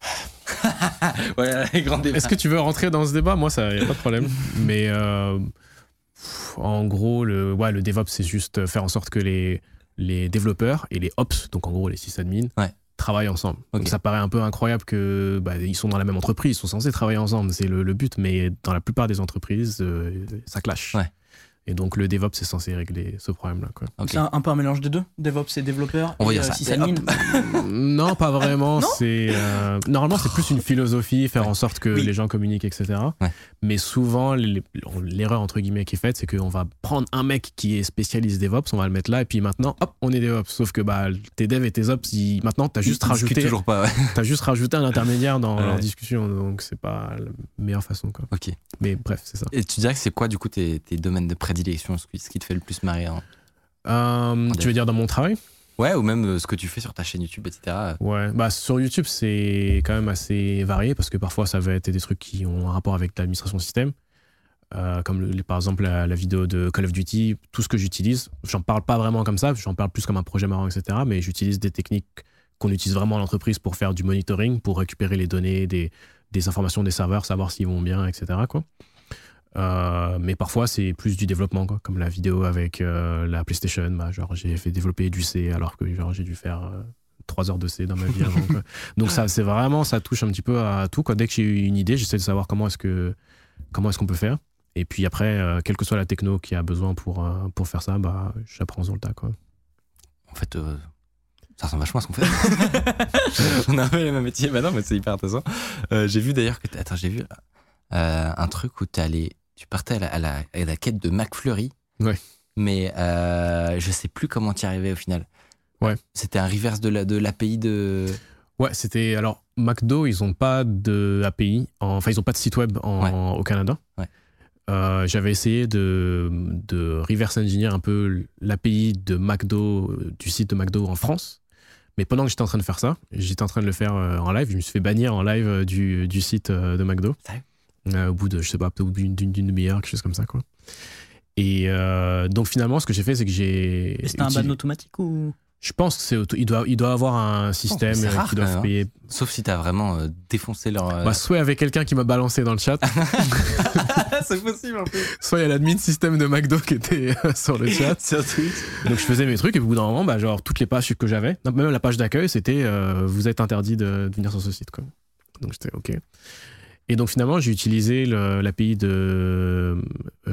Voilà, les grands débats. Est-ce que tu veux rentrer dans ce débat? Moi, ça y a pas de problème. Mais en gros, le, ouais, le DevOps, c'est juste faire en sorte que les, les développeurs et les Ops, donc en gros les sysadmins, Ouais. Travaillent ensemble. Donc ça paraît un peu incroyable que bah, ils sont dans la même entreprise, ils sont censés travailler ensemble, c'est le, le but. Mais dans la plupart des entreprises, euh, ça clash. Ouais. Et donc le DevOps est censé régler ce problème-là. quoi. Ok. C'est un, un peu un mélange des deux, DevOps et développeur. On va dire euh, ça. non, pas vraiment. Non c'est euh, normalement c'est plus une philosophie, faire en sorte que Oui. les gens communiquent, etc. Ouais. Mais souvent, l'erreur entre guillemets qui est faite, c'est qu'on va prendre un mec qui est spécialiste DevOps, on va le mettre là, et puis maintenant, hop, on est DevOps. Sauf que bah tes devs et tes ops, ils- maintenant, t'as juste Ils rajouté, toujours pas, ouais. t'as juste rajouté un intermédiaire dans Ouais. leur discussion, donc c'est pas la meilleure façon, quoi. Ok. Mais bref, c'est ça. Et tu dirais que c'est quoi, du coup, tes, tes domaines de prédilection, qui, ce qui te fait le plus marrer hein Euh, tu veux dire dans mon travail? Ouais, ou même euh, ce que tu fais sur ta chaîne YouTube, etc. Ouais, bah sur YouTube, c'est quand même assez varié parce que parfois ça va être des trucs qui ont un rapport avec l'administration système. Euh, comme le- par exemple la, la vidéo de Call of Duty, tout ce que j'utilise, j'en parle pas vraiment comme ça, j'en parle plus comme un projet marrant, etc. Mais j'utilise des techniques qu'on utilise vraiment en entreprise pour faire du monitoring, pour récupérer les données, des, des informations des serveurs, savoir s'ils vont bien, etc. Quoi. Euh, mais parfois c'est plus du développement, quoi, comme la vidéo avec euh, la PlayStation. Bah, genre j'ai fait développer du C alors que genre, j'ai dû faire euh, 3 heures de C dans ma vie avant. quoi. Donc ça c'est vraiment ça touche un petit peu à tout. Quoi. Dès que j'ai une idée, j'essaie de savoir comment est-ce que comment est-ce qu'on peut faire. Et puis après, euh, quelle que soit la techno qui a besoin pour, euh, pour faire ça, bah, j'apprends sur le tas. Quoi. En fait, euh, ça ressemble vachement à ce qu'on fait. On a un peu les mêmes métiers. Bah non, mais c'est hyper intéressant. Euh, j'ai vu d'ailleurs que. Attends, j'ai vu euh, un truc où t'es allé. Tu partais à la, à la, à la quête de McFlurry. Ouais. Mais euh, je sais plus comment t'y arrivais au final. Ouais. C'était un reverse de la- de l'API de. Ouais, c'était. Alors, McDo, ils n'ont pas de API, en- enfin, ils n'ont pas de site web en- au Canada. Ouais. Euh, J'avais essayé de, de reverse engineer un peu l'API de McDo, euh, du site de McDo en France. Mais pendant que j'étais en train de faire ça, j'étais en train de le faire euh, en live. Je me suis fait bannir en live du, du site de McDo. Sérieux? Euh, au bout de, je sais pas, peut-être au bout d'une demi-heure, quelque chose comme ça, quoi. Et euh, donc finalement, ce que j'ai fait, c'est que j'ai. C'était un ban automatique ou? Je pense que c'est auto- il doit, il doit avoir un système c'est euh, rare, qui doit hein. payer Sauf si t'as vraiment euh, défoncé leur. euh, bah, soit avec quelqu'un qui m'a balancé dans le chat, c'est possible en plus. soit il y a l'admin système de McDo qui était sur le chat. Sur Twitch. Donc je faisais mes trucs et au bout d'un moment, bah, genre toutes les pages que j'avais, même la page d'accueil, c'était euh, vous êtes interdit de, de venir sur ce site. Quoi. Donc j'étais OK. Et donc finalement, j'ai utilisé l'API de euh,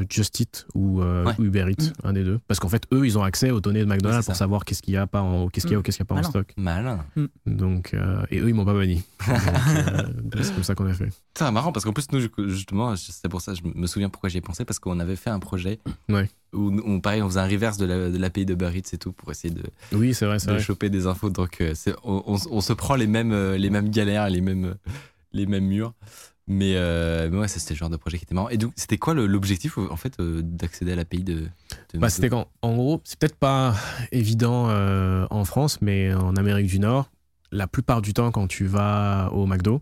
Just Eat ou, euh, Ouais. ou Uber Eats, Mm. un des deux. Parce qu'en fait, eux, ils ont accès aux données de McDonald's pour savoir qu'est-ce qu'il y a, pas en, qu'est-ce qu'il y a Mm. ou qu'est-ce qu'il n'y a pas en stock. Malin. Donc, euh, et eux, ils m'ont pas banni. Euh, c'est comme ça qu'on a fait. C'est marrant parce qu'en plus, nous, justement, c'est pour ça, je me souviens pourquoi j'y ai pensé, parce qu'on avait fait un projet Ouais. où, on, pareil, on faisait un reverse de la- de l'API de Uber Eats et tout pour essayer de, Oui, c'est vrai, de vrai. choper des infos. Donc, on, on- on se prend les mêmes, les mêmes galères, les mêmes, les mêmes murs. Mais, euh, mais ouais, c'était le genre de projet qui était marrant. Et donc, c'était quoi l'objectif, en fait, euh, d'accéder à l'API de, de Bah, c'était quand, en gros, c'est peut-être pas évident euh, en France, mais en Amérique du Nord, la plupart du temps, quand tu vas au McDo,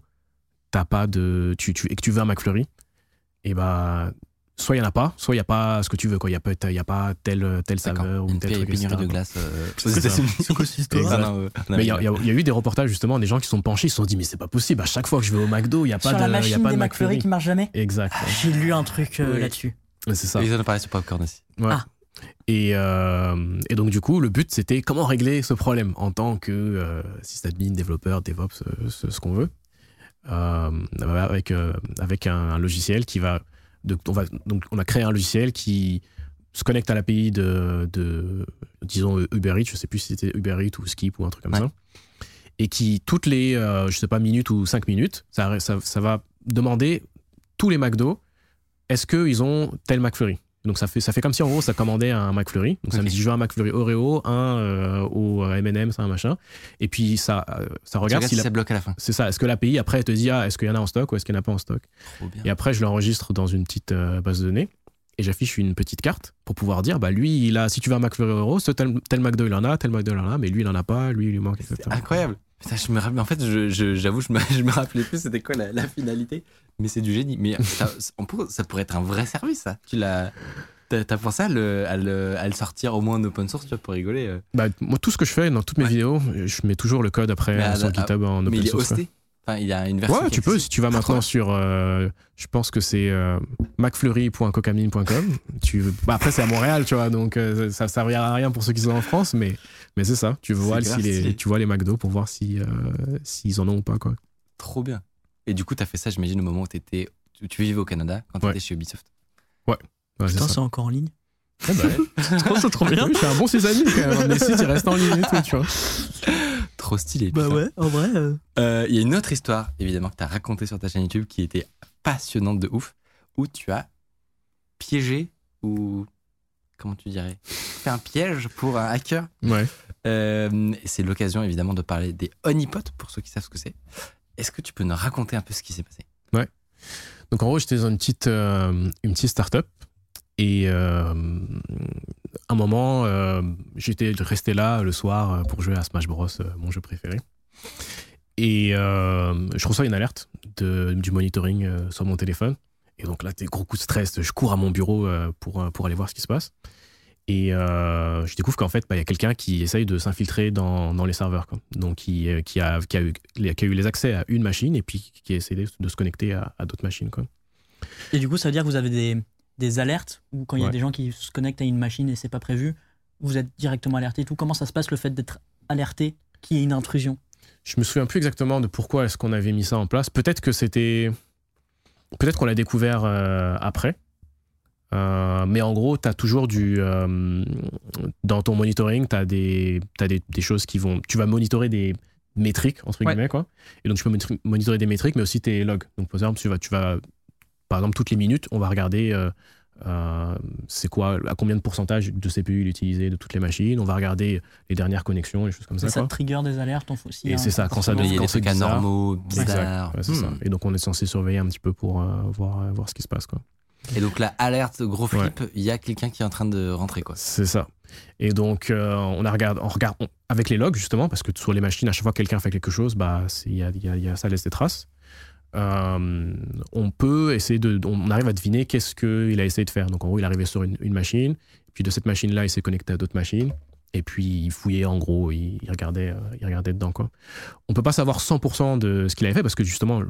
t'as pas de, tu, tu, et que tu veux un McFlurry, et bah, soit il y en a pas, soit il y a pas ce que tu veux, quoi. Il y a pas, il y a pas telle, telle saveur ou Une tel péri- truc, pénurie etc. de glace euh, C'est Ah, euh, en Mais il y, y y a eu des reportages justement des gens qui se sont penchés, ils se sont dit mais c'est pas possible, à chaque fois que je vais au McDo, il y a pas Sur de, la il y a machine pas des de McFlurry McFlurry. qui marche jamais Exact. J'ai lu un truc euh, Oui. là-dessus. C'est ça. Et ils en ont parlé sur Popcorn aussi. Ouais. Ah. Et, euh, et donc, du coup, le but, c'était comment régler ce problème en tant que euh, sysadmin, développeur, DevOps, euh, ce, ce qu'on veut, euh, avec, euh, avec un, un logiciel qui va, de, on va. Donc, on a créé un logiciel qui se connecte à l'API de, de, disons, Uber Eats, je sais plus si c'était Uber Eats ou Skip ou un truc comme Ouais. ça, et qui, toutes les, euh, je sais pas, minutes ou cinq minutes, ça, ça, ça va demander tous les McDo, est-ce qu'ils ont tel McFlurry? Donc ça fait, ça fait comme si en gros ça commandait un McFlurry. Donc ça me dit je veux un McFlurry Oreo, un euh, au M&M's, un machin. Et puis ça, euh, ça regarde si la- ça bloque à la fin. c'est ça. Est-ce que l'API après elle te dit ah est-ce qu'il y en a en stock ou est-ce qu'il n'y en a pas en stock? Et après je l'enregistre dans une petite euh, base de données. et j'affiche une petite carte pour pouvoir dire, bah lui, il a, si tu veux un McFlurry Euro, ce tel, tel McDo il en a, tel McDo il en a, mais lui il en a pas, lui il lui manque, etc. Incroyable. Putain, je me rappelle- en fait, je- je- j'avoue, je, me, je me rappelais plus c'était quoi la, la finalité, mais c'est du génie. Mais ça, on peut- ça pourrait être un vrai service, ça. Tu l'as. T'as pensé à le, à, le, à le sortir au moins en open source, tu vois, pour rigoler. euh. Bah, moi, tout ce que je fais dans toutes mes Ouais. vidéos, je mets toujours le code après Mais à- sur GitHub en Mais open il est source. quoi. hosté. Enfin, il y a une version. Ouais, tu peux. Si tu vas maintenant sur, euh, je pense que c'est euh, macfleury.cocamine.com. Tu, bah après c'est à Montréal, tu vois, donc euh, ça servira à rien pour ceux qui sont en France, mais mais c'est ça. Tu vois si les, tu vois les McDo pour voir si euh, s'ils en ont ou pas quoi. Trop bien. Et du coup, t'as fait ça, j'imagine, au moment où étais, tu, tu vivais au Canada, quand Ouais. t'étais chez Ubisoft. Ouais, c'est Putain, c'est encore en ligne. Ah bah ouais. trop, c'est trop bien. Oui, je suis un bon sysadmin quand même. Mes sites ils restent en ligne et tout, tu vois. Trop stylé. Bah putain. ouais, en vrai. euh, Euh, Il y a une autre histoire, évidemment, que tu as racontée sur ta chaîne YouTube qui était passionnante de ouf, où tu as piégé ou. Comment tu dirais Fait un piège pour un hacker. Ouais. Euh, c'est l'occasion, évidemment, de parler des honeypots, pour ceux qui savent ce que c'est. Est-ce que tu peux nous raconter un peu ce qui s'est passé? Donc en gros, j'étais dans une petite, euh, une petite start-up. Et euh, un moment, euh, j'étais resté là le soir euh, pour jouer à Smash Bros, euh, mon jeu préféré. Et je reçois une alerte du monitoring sur mon téléphone. Et donc là, des gros coups de stress. Je cours à mon bureau pour, pour aller voir ce qui se passe. Et je découvre qu'en fait, bah, il y a quelqu'un qui essaye de s'infiltrer dans, dans les serveurs. Donc, qui, qui, a, qui, a eu, les accès à une machine et puis qui a essayé de se connecter à, d'autres machines. Et du coup, ça veut dire que vous avez des, des alertes ou quand il y a des gens qui se connectent à une machine et c'est pas prévu, vous êtes directement alerté et tout. Comment ça se passe le fait d'être alerté qu'il y ait une intrusion? Je me souviens plus exactement de pourquoi est-ce qu'on avait mis ça en place. Peut-être que c'était. Peut-être qu'on l'a découvert euh, après. Euh, mais en gros, tu as toujours du. euh, dans ton monitoring, tu as, des, t'as des, des choses qui vont. Tu vas monitorer des métriques, entre Ouais. guillemets, quoi. Et donc, tu peux monitorer- monitorer des métriques, mais aussi tes logs. Donc, par exemple, tu vas. Tu vas par exemple, toutes les minutes, on va regarder. euh, euh, c'est quoi, à combien de pourcentage de CPU il est utilisé de toutes les machines. On va regarder les dernières connexions, les choses comme ça. Ça, ça quoi. trigger des alertes. On faut aussi Et un c'est ça, quand ça comportement. Il y a quand des trucs bizarre. anormaux, bizarres. Exact, ouais, ça. Hmm. Et donc on est censé surveiller un petit peu pour euh, voir, voir ce qui se passe. Quoi. Et donc, la alerte, gros flip, il y a quelqu'un qui est en train de rentrer, quoi. C'est ça. Et donc euh, on, a regardé, on regarde on- avec les logs justement, parce que sur les machines, à chaque fois que quelqu'un fait quelque chose, bah, y a, il y a- il y a- ça laisse des traces. Euh, on peut essayer de. On arrive à deviner qu'est-ce qu'il a essayé de faire. Donc en gros, il est arrivé sur une, une machine, puis de cette machine-là, il s'est connecté à d'autres machines. Et puis il fouillait en gros, il, il regardait, euh, il regardait dedans quoi. On peut pas savoir 100% de ce qu'il avait fait parce que justement,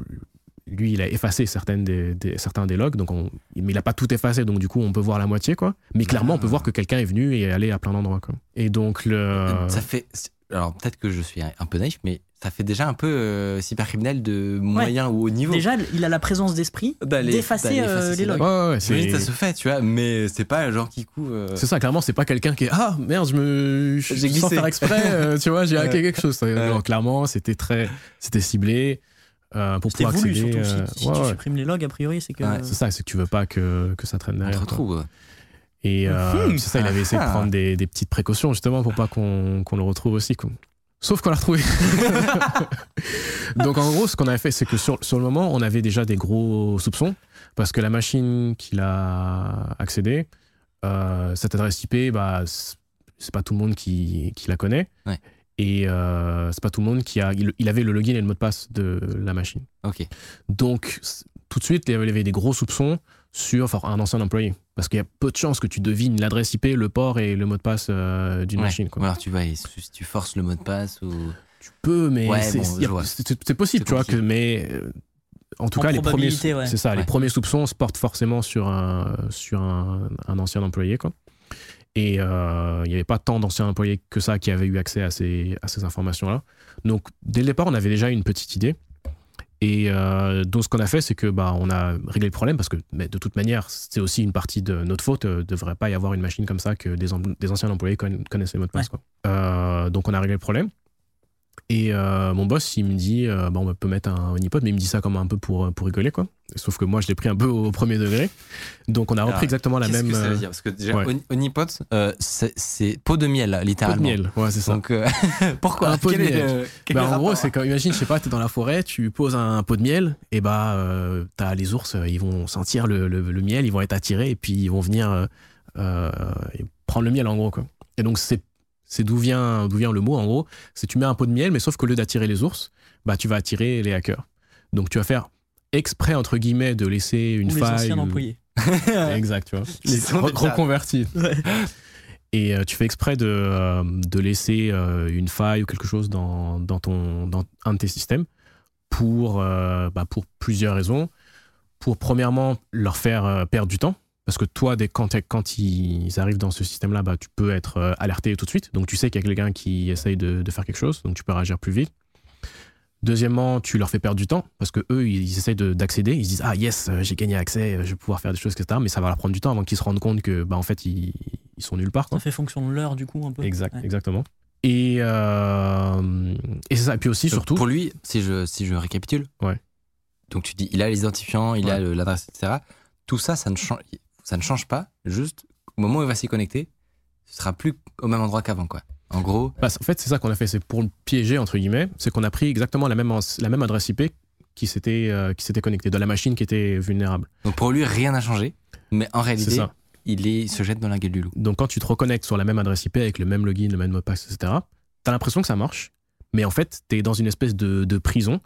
lui, il a effacé certaines des, des- certains des logs, donc on, mais il a pas tout effacé, donc du coup, on peut voir la moitié quoi. Mais clairement, on peut Ah. voir que quelqu'un est venu et est allé à plein d'endroits quoi. Et donc le. Ça fait. Alors, peut-être que je suis un peu naïf, mais ça fait déjà un peu euh, cybercriminel de moyen ou haut niveau. Déjà, il a la présence d'esprit D'aller- d'effacer euh, effacer les ses logs. Ouais, ouais, c'est ça se fait, tu vois, mais c'est pas genre qui couvre. euh, c'est ça, clairement, c'est pas quelqu'un qui est Ah merde, je me. J'ai sans glissé. faire exprès, euh, tu vois, j'ai hacké quelque chose. Clairement, c'était très. C'était ciblé euh, pour C'était pouvoir voulu, accéder. surtout. euh, si si ouais, tu ouais. supprimes les logs, a priori, c'est que. Ouais, C'est ça, c'est que tu veux pas que, que ça traîne On te derrière. retrouve. Et euh, Mhm. c'est ça, il avait essayé de Ah. prendre des, des petites précautions justement pour pas qu'on qu'on le retrouve aussi. quoi. Sauf qu'on l'a retrouvé. Donc en gros, ce qu'on avait fait, c'est que sur, sur le moment, on avait déjà des gros soupçons parce que la machine qu'il a accédé, euh, cette adresse IP, bah, c'est pas tout le monde qui, qui la connaît. Ouais. Et euh, c'est pas tout le monde qui a. Il, il avait le login et le mot de passe de la machine. Ok. Donc, tout de suite, il y avait des gros soupçons sur un ancien employé. Parce qu'il y a peu de chances que tu devines l'adresse IP, le port et le mot de passe euh, d'une Ouais. machine. Ou alors tu vas, si tu forces le mot de passe ou. Tu peux, mais Ouais, c'est bon, possible, tu vois, que, mais euh, en tout En cas, les premiers, probabilité, ouais. c'est ça, les premiers soupçons se portent forcément sur un, sur un, un ancien employé. Quoi. Et euh, il n'y avait pas tant d'anciens employés que ça qui avaient eu accès à ces, à ces informations-là. Donc, dès le départ, on avait déjà une petite idée. Et euh, donc, ce qu'on a fait, c'est que bah, on a réglé le problème parce que mais de toute manière, c'est aussi une partie de notre faute. Il ne devrait pas y avoir une machine comme ça que des, anciens employés conna- connaissent les mots de passe. quoi. Euh, donc, on a réglé le problème. Et euh, mon boss, il me dit, euh, bah, on peut mettre un honeypot, mais il me dit ça comme un peu pour, pour rigoler, quoi. Sauf que moi, je l'ai pris un peu au premier degré. Donc, on a repris Alors, exactement la même. que ça veut euh, dire Parce que déjà, ouais. honeypot, euh, c'est pot de miel, pot de littéralement. miel. Ouais, c'est ça. Donc, euh, pourquoi Un pot de est miel. quel Bah, est en gros, c'est quand, imagine, je sais pas, t'es dans la forêt, tu poses un pot de miel, et bah, euh, t'as les ours, ils vont sentir le, le- le miel, ils vont être attirés, et puis ils vont venir prendre le miel, en gros, quoi. Et donc, c'est, c'est d'où vient, d'où vient le mot, en gros. C'est tu mets un pot de miel, mais sauf qu'au lieu d'attirer les ours, bah, tu vas attirer les hackers. Donc, tu vas faire exprès, entre guillemets, de laisser une Ou les faille. anciens ou- employés. Exact, tu vois. Les re- reconvertis. Ouais. Et euh, tu fais exprès de, euh, de laisser euh, une faille ou quelque chose dans, dans, ton, dans un de tes systèmes pour, bah, pour plusieurs raisons. Pour premièrement leur faire perdre du temps. Parce que toi, dès, quand, quand ils arrivent dans ce système-là, bah, tu peux être alerté tout de suite. Donc tu sais qu'il y a quelqu'un qui essaye de, de faire quelque chose. Donc tu peux réagir plus vite. Deuxièmement, tu leur fais perdre du temps parce que eux, ils essayent de- d'accéder. Ils se disent ah yes, euh, j'ai gagné accès, euh, je vais pouvoir faire des choses, etc. Mais ça va leur prendre du temps avant qu'ils se rendent compte que bah en fait ils, ils sont nulle part. quoi. Ça fait fonction de l'heure, du coup, un peu. Exact, Ouais. exactement. Et, euh, et c'est ça. Et puis aussi, surtout, Pour lui, si je, si je récapitule. Ouais. Donc tu dis, il a les identifiants, il a Ouais. l'adresse, etc. Tout ça, ça ne, change, ça ne change pas. Juste au moment où il va s'y connecter, ce sera plus au même endroit qu'avant, quoi. En gros, bah, en fait, c'est ça qu'on a fait. C'est pour le piéger, entre guillemets. C'est qu'on a pris exactement la même, la même adresse IP qui s'était euh, qui s'était connectée, de la machine qui était vulnérable. donc pour lui, rien n'a changé. Mais en réalité, ça. il, est, il se jette dans la gueule du loup. Donc quand tu te reconnectes sur la même adresse IP avec le même login, le même mot de passe, etc., t'as l'impression que ça marche. Mais en fait, t'es dans une espèce de, de prison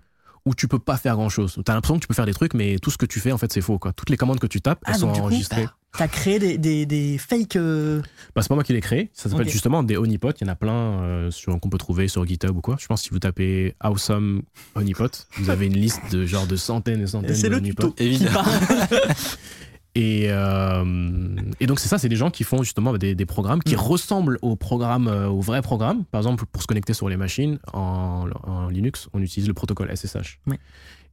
où tu peux pas faire grand chose. T'as l'impression que tu peux faire des trucs, mais tout ce que tu fais, en fait, c'est faux. Quoi. Toutes les commandes que tu tapes, Ah, elles sont enregistrées. T'as créé des, des, des fakes. euh, Bah, c'est pas moi qui l'ai créé. Ça s'appelle justement des honeypots. Il y en a plein euh, qu'on peut trouver sur GitHub ou quoi. Je pense que si vous tapez Awesome Honeypot, vous avez une liste de genre de centaines et centaines C'est de le honeypots. Évidemment. Et, euh, et donc c'est ça, c'est des gens qui font justement des, des programmes qui Mm. ressemblent aux programmes, euh, aux vrais programmes. Par exemple, pour se connecter sur les machines en, en Linux, on utilise le protocole SSH. Oui.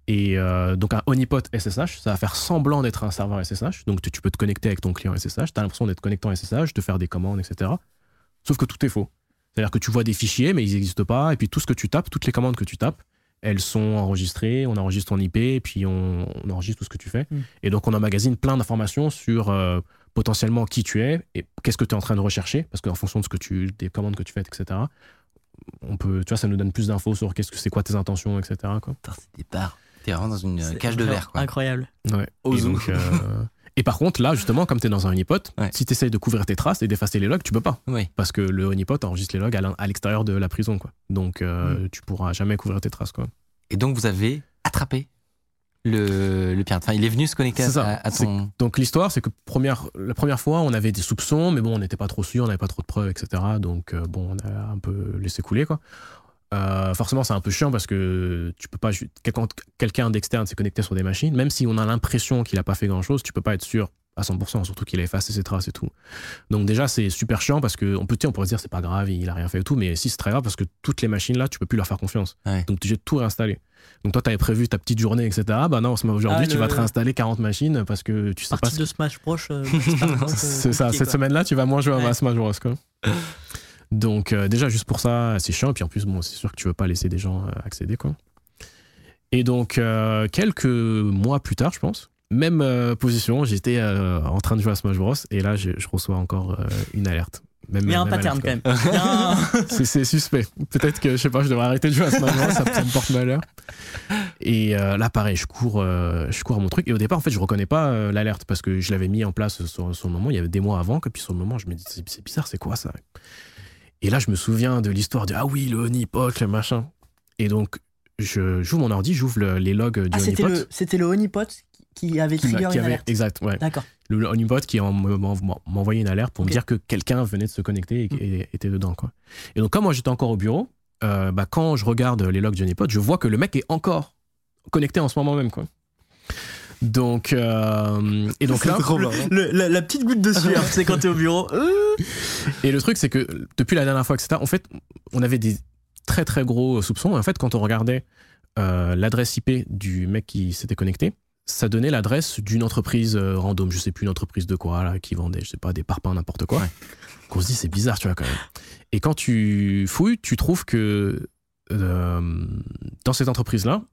Et euh, donc un honeypot SSH, ça va faire semblant d'être un serveur SSH. Donc tu, tu peux te connecter avec ton client SSH, tu as l'impression d'être connecté en SSH, de faire des commandes, etc. Sauf que tout est faux. C'est-à-dire que tu vois des fichiers, mais ils n'existent pas. Et puis tout ce que tu tapes, toutes les commandes que tu tapes, elles sont enregistrées, on enregistre ton IP, et puis on, on enregistre tout ce que tu fais. Mm. Et donc on emmagasine plein d'informations sur euh, potentiellement qui tu es et qu'est-ce que tu es en train de rechercher, parce qu'en fonction de ce que tu, des commandes que tu fais, etc. On peut, tu vois, ça nous donne plus d'infos sur qu'est-ce que c'est quoi tes intentions, etc. Quoi. Putain, c'est des barres. T'es vraiment dans une cage de verre, quoi. Incroyable. Ouais. Au Et, zoo. donc, euh, et par contre, là, justement, comme tu es dans un honeypot, Ouais. si tu essayes de couvrir tes traces et d'effacer les logs, tu peux pas. Oui. Parce que le honeypot enregistre les logs à l'extérieur de la prison. Quoi. Donc, euh, tu pourras jamais couvrir tes traces. Quoi. Et donc, vous avez attrapé le, le pirate. Enfin, il est venu se connecter à- à ton. Donc l'histoire, c'est que première, la première fois, on avait des soupçons, mais bon, on n'était pas trop sûr, on n'avait pas trop de preuves, etc. Donc euh, bon, on a un peu laissé couler, quoi. Euh, forcément, c'est un peu chiant parce que tu peux pas. Quand quelqu'un d'externe s'est connecté sur des machines, même si on a l'impression qu'il a pas fait grand chose, tu peux pas être sûr à 100%, surtout qu'il a effacé ses traces et tout. Donc déjà, c'est super chiant parce que on peut, on pourrait se dire c'est pas grave, il a rien fait et tout, mais si c'est très grave parce que toutes les machines là, tu peux plus leur faire confiance. Ouais. Donc tu es de tout réinstaller. Donc toi, tu avais prévu ta petite journée, etc. Bah non, aujourd'hui, Ah, tu le- vas te réinstaller 40 machines parce que tu sais pas Partie ce de Smash Bros. euh, c'est peu c'est ça, cette semaine-là, tu vas moins jouer à. Smash Bros. Quoi. Donc, euh, déjà, juste pour ça, c'est chiant. Et puis en plus, bon, c'est sûr que tu veux pas laisser des gens euh, accéder. Quoi. Et donc, euh, quelques mois plus tard, je pense, même euh, position, j'étais en train de jouer à Smash Bros. Et là, je, je reçois encore une alerte. Même, Il y a un pattern quand même. C'est, suspect. Peut-être que, je sais pas, je devrais arrêter de jouer à Smash Bros. ça, ça me porte malheur. Et là, pareil, je cours, je cours à mon truc. Et au départ, en fait, je reconnais pas l'alerte parce que je l'avais mis en place sur, sur le moment. Il y avait des mois avant. Et puis sur le moment, je me dis, c'est bizarre, c'est quoi ça? Et là, je me souviens de l'histoire de Ah oui, le honeypot, le machin. Et donc, je, j'ouvre mon ordi, j'ouvre le- les logs du Ah, honeypot. c'était le honeypot qui avait qui trigger qui une avait- alerte. exact, ouais. D'accord. Le, honeypot qui en- m'en- m'en- m'envoyait une alerte pour me dire que quelqu'un venait de se connecter et, Mm. et était dedans. Quoi. Et donc, comme moi j'étais encore au bureau, euh, bah, quand je regarde les logs du honeypot, je vois que le mec est encore connecté en ce moment même. Quoi. Donc, euh, et donc là, Le- la, la petite goutte de sueur, c'est quand t'es au bureau. Euh, et le truc c'est que depuis la dernière fois, etc., en fait, on avait des très très gros soupçons. Et en fait, quand on regardait euh, l'adresse IP du mec qui s'était connecté, ça donnait l'adresse d'une entreprise euh, random, je sais plus une entreprise de quoi là, qui vendait, je sais pas, des parpaings n'importe quoi. Ouais. Qu'on se dit c'est bizarre, tu vois quand même. Et quand tu fouilles, tu trouves que euh, dans cette entreprise-là,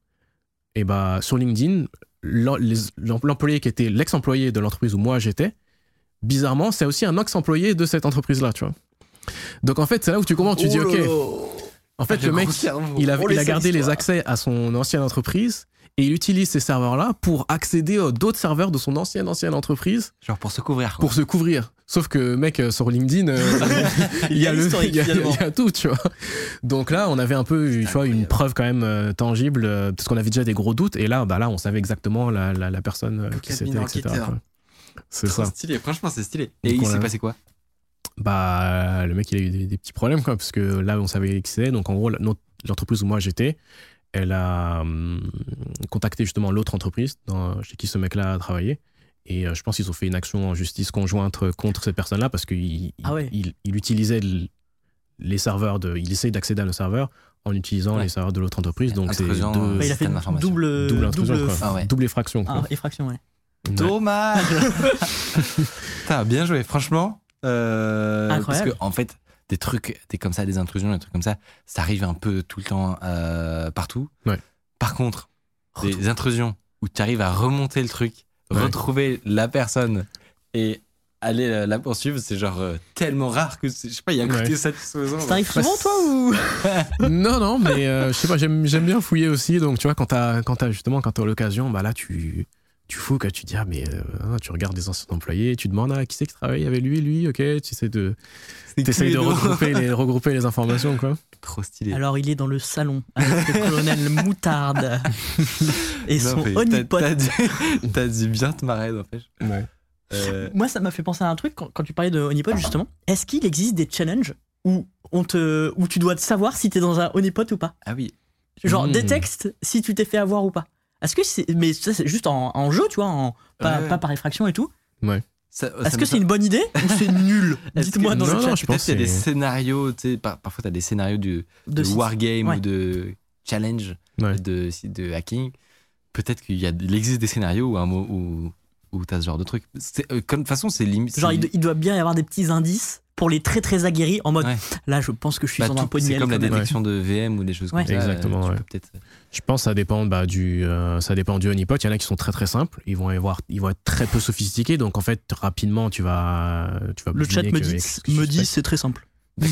et bah, sur LinkedIn, l'employé qui était l'ex-employé de l'entreprise où moi j'étais, bizarrement, c'est aussi un ex-employé de cette entreprise-là, tu vois. Donc en fait, c'est là où tu comprends, tu dis, ok, en fait, le mec, il a, Oh, il a gardé les accès à son ancienne entreprise et il utilise ces serveurs-là pour accéder à d'autres serveurs de son ancienne ancienne entreprise Genre pour se couvrir. quoi. pour se couvrir. Sauf que, mec, euh, sur LinkedIn, euh, il y a le, il y a, tout, tu vois. Donc là, on avait un peu, tu vois, une preuve quand même euh, tangible, euh, parce qu'on avait déjà des gros doutes. Et là, bah là, on savait exactement la, la, la personne euh, qui c'était, etc. C'est ça. stylé, franchement, c'est stylé. Et Donc, il on s'est passé quoi Bah, le mec, il a eu des, des petits problèmes, quoi, parce que là, on savait qui c'était. Donc, en gros, l'entreprise où moi j'étais, elle a hum, contacté justement l'autre entreprise dans- chez qui ce mec-là a travaillé. Et euh, je pense qu'ils ont fait une action en justice conjointe contre cette personne-là parce qu'il il, Ah ouais. il- il utilisait le- les serveurs de. Il essaye d'accéder à nos serveurs en utilisant Ouais. les serveurs de l'autre entreprise. Donc, c'est deux- Bah, il a fait Système d'information. double, double intrusion, double, quoi. Ah ouais. double effraction. quoi. ah, effraction, ouais. Ouais. Dommage Putain, bien joué, franchement. Euh, parce Incroyable. que, en fait, des trucs, des comme ça, des intrusions, des trucs comme ça, ça arrive un peu tout le temps euh, partout. Ouais. Par contre, des intrusions où tu arrives à remonter le truc, Ouais. retrouver la personne et aller la, la poursuivre, c'est genre euh, tellement rare que je sais pas, il y a un côté Ouais. satisfaisant. Ça t'arrive souvent, toi, ou? Non, non, mais euh, je sais pas, j'aime j'aime bien fouiller aussi. Donc, tu vois, quand t'as quand t'as justement, quand t'as l'occasion, bah là, tu, tu fous, que tu dis, ah, mais euh, hein, tu regardes des anciens employés, tu demandes, ah, qui c'est qui travaille avec lui, lui, ok, tu essaies de, t'essayes de regrouper les, regrouper les informations, quoi. Trop stylé. Alors, il est dans le salon avec le colonel Moutarde et Non, son honeypot. T'as dû, dû bien te marrer, n'empêche. Ouais. Euh, Moi, ça m'a fait penser à un truc quand, quand tu parlais de honeypot, justement. Est-ce qu'il existe des challenges où, on te, où tu dois te savoir si t'es dans un honeypot ou pas? Ah oui. Genre, des textes si tu t'es fait avoir ou pas. Est-ce que c'est. Mais ça, c'est juste en, en jeu, tu vois, en, pas, Ouais. pas par effraction et tout. Ça- Est-ce que me c'est une bonne idée ou c'est nul Dites-moi dans Non, le non, chat. je Peut-être pense qu'il y a des scénarios, tu sais, par- parfois tu as des scénarios de, de de wargame Ouais. ou de challenge, Ouais. de, de hacking. Peut-être qu'il y a, il existe des scénarios où, un mot- où, où tu as ce genre de truc. Euh, comme de toute façon, c'est limite. Genre, il doit bien y avoir des petits indices pour les très très aguerris en mode Ouais. là, je pense que je suis bah, sur tout- un pot de c'est miel. comme la détection de VM ou des choses Ouais. comme ça. euh, Exactement, peut-être- Je pense que ça dépend bah, du, euh, ça dépend du honeypot. Il y en a qui sont très très simples. Ils vont, avoir, ils vont être très peu sophistiqués. Donc en fait, rapidement, tu vas, tu vas Le chat me dit, me dit c'est très simple.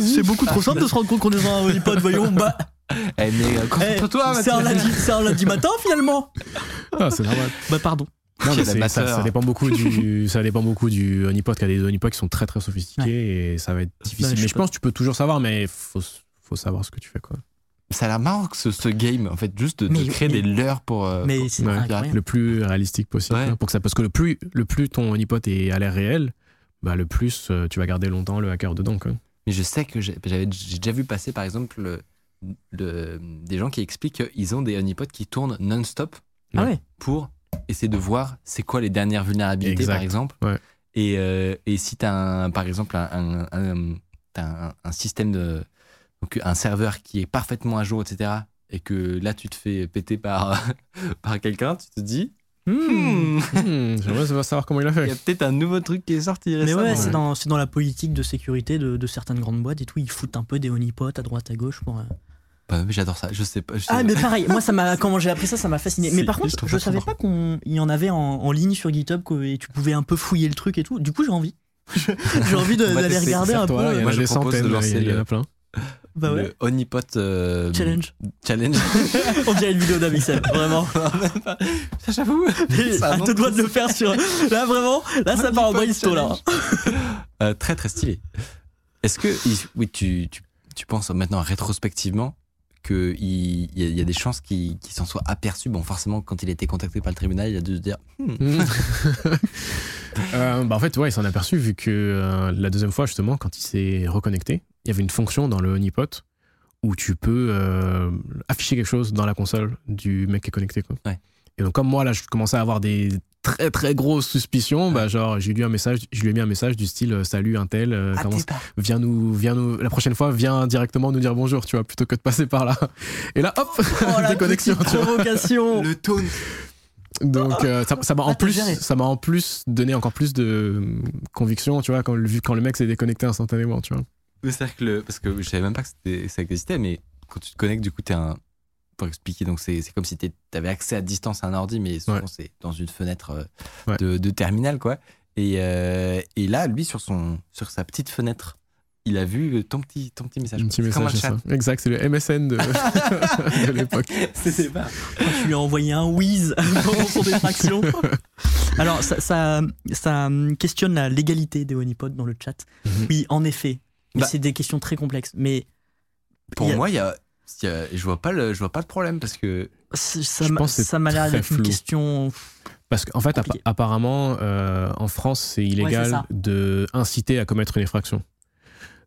C'est beaucoup trop simple de se rendre compte qu'on est dans un honeypot, voyons. Bah, Eh, mais euh, eh, concentre-toi, c'est un, Mathieu. lundi- c'est un lundi matin finalement. Ah, c'est normal. Bah, pardon. Non, mais Quel c'est- ça, dépend beaucoup du, ça dépend beaucoup du honeypot. Il y a des honeypots qui sont très très sophistiqués et ça va être difficile. Je mais je pense que tu peux toujours savoir, mais faut, faut savoir ce que tu fais quoi. Ça a l'air marrant que ce, ce game, en fait, juste de, de Mais- créer mais- des leurres pour. euh, Mais pour- c'est Ouais. incroyable. Le plus réalistique possible. Ouais. hein, Pour que ça, parce que le plus, le plus ton honeypot est à l'air réel, bah, le plus euh, tu vas garder longtemps le hacker dedans. Quoi. Mais je sais que j'ai j'avais- j'ai déjà vu passer, par exemple, le- le- des gens qui expliquent qu'ils ont des honeypots qui tournent non-stop Ah ouais. Essayer de voir c'est quoi les dernières vulnérabilités, Exact. par exemple. Ouais. Et, euh, et si tu as, par exemple, un, un- un- t'as un- un système de. Donc, un serveur qui est parfaitement à jour, etc. Et que là, tu te fais péter par, par quelqu'un, tu te dis. Hmm. Hmm, Hmm, J'aimerais savoir comment il a il y fait. a peut-être un nouveau truc qui est sorti Mais ouais, c'est dans, c'est dans la politique de sécurité de, de certaines grandes boîtes et tout. Ils foutent un peu des honeypots à droite à gauche pour. Euh, Bah, mais J'adore ça, je sais pas. je sais Ah, pas. mais pareil, moi, ça m'a, comment j'ai appris ça, ça m'a fasciné. Mais par contre, je savais pas qu'il y en avait en, en ligne sur GitHub quoi, et tu pouvais un peu fouiller le truc et tout. Du coup, j'ai envie. j'ai envie d'aller regarder un peu. Il y Moi, je propose de lancer il y en le- a plein. Bah ouais. Le honeypot euh, Challenge. challenge. On dirait une vidéo d'Amixel, vraiment. Ça, j'avoue. À deux doigts de le faire sur. Là, vraiment, là, ça part en brainstorm là. Euh, très très stylé. Est-ce que oui tu, tu, tu penses maintenant rétrospectivement qu'il il y, a- il y a des chances qu'il s'en soit aperçu Bon forcément quand il a été contacté par le tribunal il a dû se dire Hmm, Euh, bah en fait, ouais, il s'en est aperçu vu que euh, la deuxième fois, justement, quand il s'est reconnecté, il y avait une fonction dans le honeypot où tu peux euh, afficher quelque chose dans la console du mec qui est connecté. Quoi. Ouais. Et donc, comme moi, là, je commençais à avoir des très très grosses suspicions, bah, genre, j'ai lu un message, je lui ai mis un message du style euh, Salut, un tel, euh, Ah, comment viens nous, viens nous, la prochaine fois, viens directement nous dire bonjour, tu vois, plutôt que de passer par là. Et là, hop, Oh la déconnexion, tu provocation. le taunt Donc euh, ça m'a Ah, en plus ça m'a en plus donné encore plus de euh, conviction tu vois quand le vu quand le mec s'est déconnecté instantanément tu vois Le cercle, parce que je savais même pas que ça existait, mais quand tu te connectes, du coup, t'es un. Pour expliquer, donc c'est c'est comme si tu avais accès à distance à un ordi, mais souvent Ouais. c'est dans une fenêtre euh, Ouais. de, de terminal, quoi. Et, euh, et là, lui, sur, son, sur sa petite fenêtre, il a vu ton petit, ton petit message. Un petit C'est comme message, un ça. Exact, c'est le MSN de, de l'époque. C'était pas. Tu lui as envoyé un whiz pendant son détraction. Alors, ça, ça, ça, questionne la légalité des honeypots dans le chat. Mhm. Oui, en effet. Mais Bah. c'est des questions très complexes. Mais Pour a- moi, il y a- je vois pas le, je vois pas de problème parce que ça Je m'a- ça l'air d'être une question. Parce qu'en fait, Compliqué. apparemment, euh, en France, c'est illégal ça. de inciter à commettre une infraction.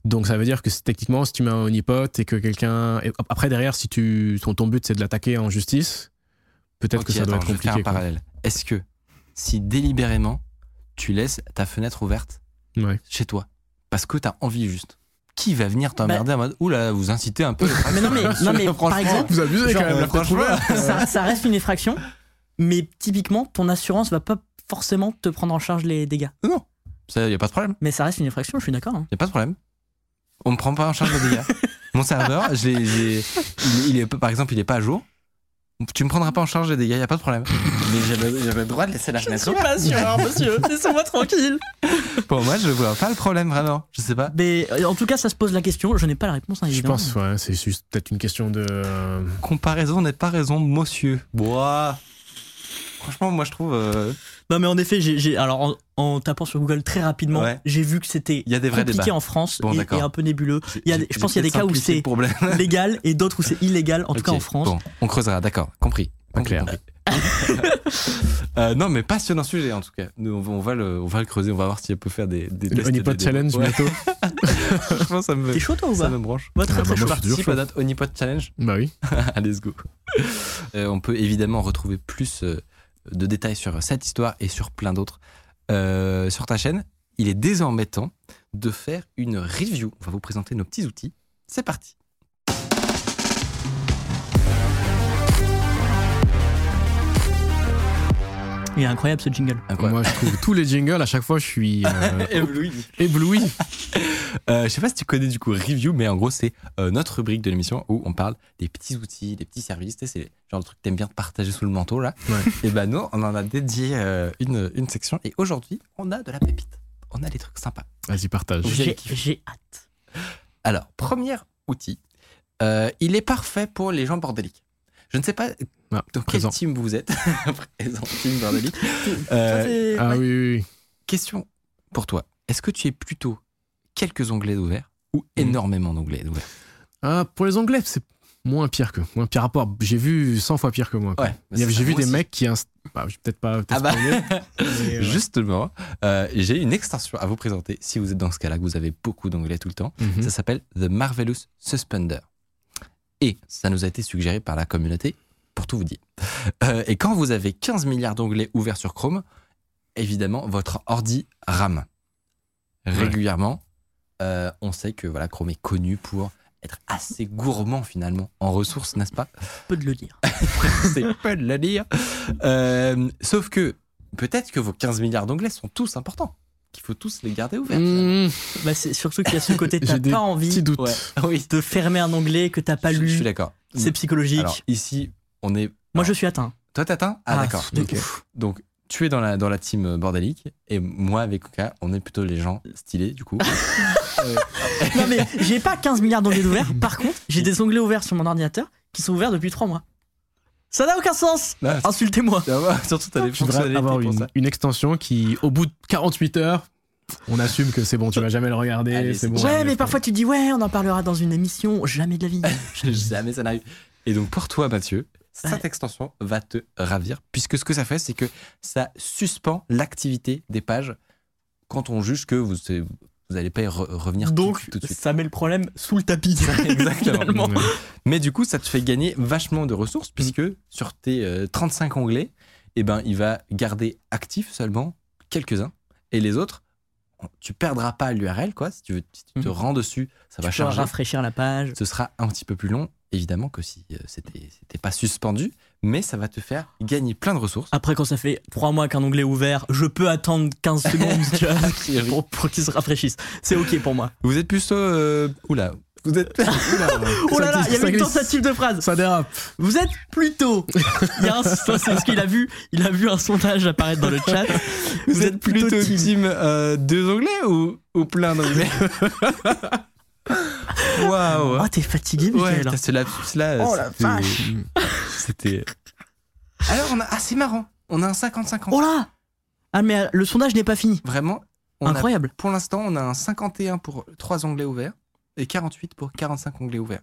Donc ça veut dire que techniquement, si tu mets un honeypot et que quelqu'un. Après, derrière, si tu, ton, ton but c'est de l'attaquer en justice, peut-être que ça doit attends, être je vais faire compliqué. un quoi. parallèle. Est-ce que si délibérément tu laisses ta fenêtre ouverte Ouais. chez toi parce que t'as envie juste, qui va venir t'emmerder en mode oula vous incitez un peu Mais non, mais, non, mais par exemple, Vous abusez Genre, quand même, euh, la ça, ça reste une effraction. Mais typiquement, ton assurance va pas forcément te prendre en charge les dégâts. ça y a pas de problème, Mais ça reste une effraction, je suis d'accord. hein. y a pas de problème. On me prend pas en charge les dégâts. Mon serveur, je l'ai- j'ai- il, il est par exemple il est pas à jour. Tu me prendras pas en charge les dégâts, y a pas de problème. Mais j'avais j'avais le droit de laisser la fenêtre ouverte. pas assureur, monsieur. Laissez-moi tranquille. Pour moi, je vois pas le problème vraiment. Je sais pas. Mais euh, en tout cas, ça se pose la question. Je n'ai pas la réponse, hein, Je évidemment. pense, ouais, c'est juste peut-être une question de. euh, Comparaison n'est pas raison, monsieur. Bois. Franchement, moi je trouve. euh, Non, mais en effet, j'ai, alors en, en tapant sur Google très rapidement, Ouais. j'ai vu que c'était compliqué débats. en France Bon, et, un peu nébuleux. Il y a je pense qu'il y a des cas où c'est légal et d'autres où c'est illégal, en tout cas en France. Bon, on creusera, d'accord, compris. Pas clair. compris. Euh, non, mais passionnant sujet en tout cas. Nous, on va, on va le, on va le creuser, on va voir si elle peut faire des, des Le honeypot des challenge. Ouais, bientôt. franchement, ça me, T'es chaud toi ou ça pas me branche. Ouais, très Ah, très bah, chaud. je à notre honeypot challenge. Bah oui. Allez, let's go. Euh, on peut évidemment retrouver plus euh, de détails sur cette histoire et sur plein d'autres euh, sur ta chaîne. Il est désormais temps de faire une review. On va vous présenter nos petits outils. C'est parti. Il est incroyable ce jingle. Incroyable. Moi, je trouve tous les jingles, à chaque fois, je suis euh, Ébloui. ébloui. Euh, je sais pas si tu connais du coup Review, mais en gros, c'est euh, notre rubrique de l'émission où on parle des petits outils, des petits services. Tu sais, c'est le genre de truc que t'aimes bien te partager sous le manteau là. Ouais. Et ben nous, on en a dédié euh, une, une section. Et aujourd'hui, on a de la pépite. On a des trucs sympas. Vas-y, partage. J'ai, hâte. Alors, premier outil, euh, il est parfait pour les gens bordéliques. Je ne sais pas Ah, dans présent. quel team vous êtes. présent, team Euh, Ah ouais. oui, oui, oui. question pour toi. Est-ce que tu es plutôt quelques onglets ouverts ou Mhm. énormément d'onglets ouverts Ah, pour les onglets, c'est moins pire que. Moins pire rapport. J'ai vu 100 fois pire que moi. Ouais, c'est J'ai vu moi des aussi. mecs qui. inst- Bah, peut-être pas. Ah bah. mais, ouais. Justement, euh, j'ai une extension à vous présenter si vous êtes dans ce cas-là, que vous avez beaucoup d'onglets tout le temps. Mhm. Ça s'appelle The Marvelous Suspender. Et ça nous a été suggéré par la communauté, pour tout vous dire. Euh, et quand vous avez 15 milliards d'onglets ouverts sur Chrome, évidemment, votre ordi rame. Régulièrement, euh, on sait que voilà, Chrome est connu pour être assez gourmand finalement en ressources, n'est-ce pas? Peu de le dire. c'est peu de le dire. Euh, sauf que peut-être que vos 15 milliards d'onglets sont tous importants, qu'il faut tous les garder ouverts. Mmh, Bah, c'est surtout qu'il y a ce côté, t'as pas envie. Ouais, oui, de fermer un onglet que t'as pas je, je lu. suis d'accord. C'est psychologique. Alors ici, on est. Moi, alors, je suis atteint. Toi, t'atteins Ah, d'accord. de Ok. ouf. Donc, tu es dans la, dans la team bordélique et moi, avec Oka, on est plutôt les gens stylés, du coup. Euh, Non, mais j'ai pas 15 milliards d'onglets ouverts. Par contre, j'ai des onglets ouverts sur mon ordinateur qui sont ouverts depuis 3 mois. Ça n'a aucun sens. là, Insultez-moi. surtout, t'as des Tu devrais fonctionnalités avoir une, extension qui, au bout de 48 heures, on assume que c'est bon, tu vas jamais le regarder. C'est bon. Ouais, mais parfois tu dis ouais, on en parlera dans une émission. Jamais de la vie. Jamais ça n'arrive. Et donc pour toi, Mathieu, cette Ouais. extension va te ravir, puisque ce que ça fait, c'est que ça suspend l'activité des pages quand on juge que vous vous n'allez pas y re- revenir tout- Donc, tout, de suite. ça met le problème sous le tapis. Exactement. Mais du coup, ça te fait gagner vachement de ressources, puisque sur tes euh, 35 onglets, eh ben, il va garder actifs seulement quelques-uns, et les autres, tu perdras pas l'URL, quoi. Si tu veux, si tu te Mhm. rends dessus, ça va Tu charger. rafraîchir la page. Ce sera un petit peu plus long, évidemment que si euh, c'était c'était pas suspendu, mais ça va te faire gagner plein de ressources. Après, quand ça fait 3 mois qu'un onglet est ouvert, je peux attendre 15 secondes tu vois, pour, pour qu'il se rafraîchisse. C'est ok pour moi. Vous êtes plutôt euh, oula, vous êtes Oh là là, il y avait une tentative de phrase. Ça dérape. Vous êtes plutôt. Il y a un, ça, c'est ce qu'il a vu. Il a vu un sondage apparaître dans le chat. vous, êtes plutôt, team. team euh, deux onglets ou, ou plein d'onglets? Waouh. Oh, t'es fatigué, Ouais, Michael. ce lapsus là. Oh la c'était- vache. C'était. Alors on a ah c'est marrant, on a un 50-50. Oh là Ah, mais euh, le sondage n'est pas fini. Vraiment, on a- Incroyable. pour l'instant on a un 51 pour 3 onglets ouverts et 48 pour 45 onglets ouverts.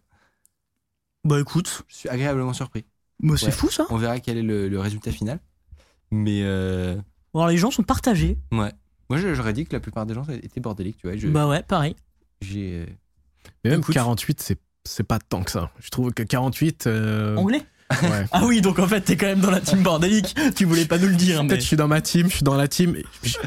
Bah écoute, Je suis agréablement surpris. bah, c'est Ouais. fou ça. On verra quel est le, le résultat final. Mais euh, Alors les gens sont partagés. ouais. Moi j'aurais dit que la plupart des gens étaient bordéliques, tu vois. Je- Bah ouais, pareil. j'ai euh, Mais même Écoute. 48, c'est c'est pas tant que ça. Je trouve que 48. euh, Anglais ouais. Ah oui, donc en fait, t'es quand même dans la team bordélique. Tu voulais pas nous le dire, mais. Peut-être je suis dans ma team, je suis dans la team,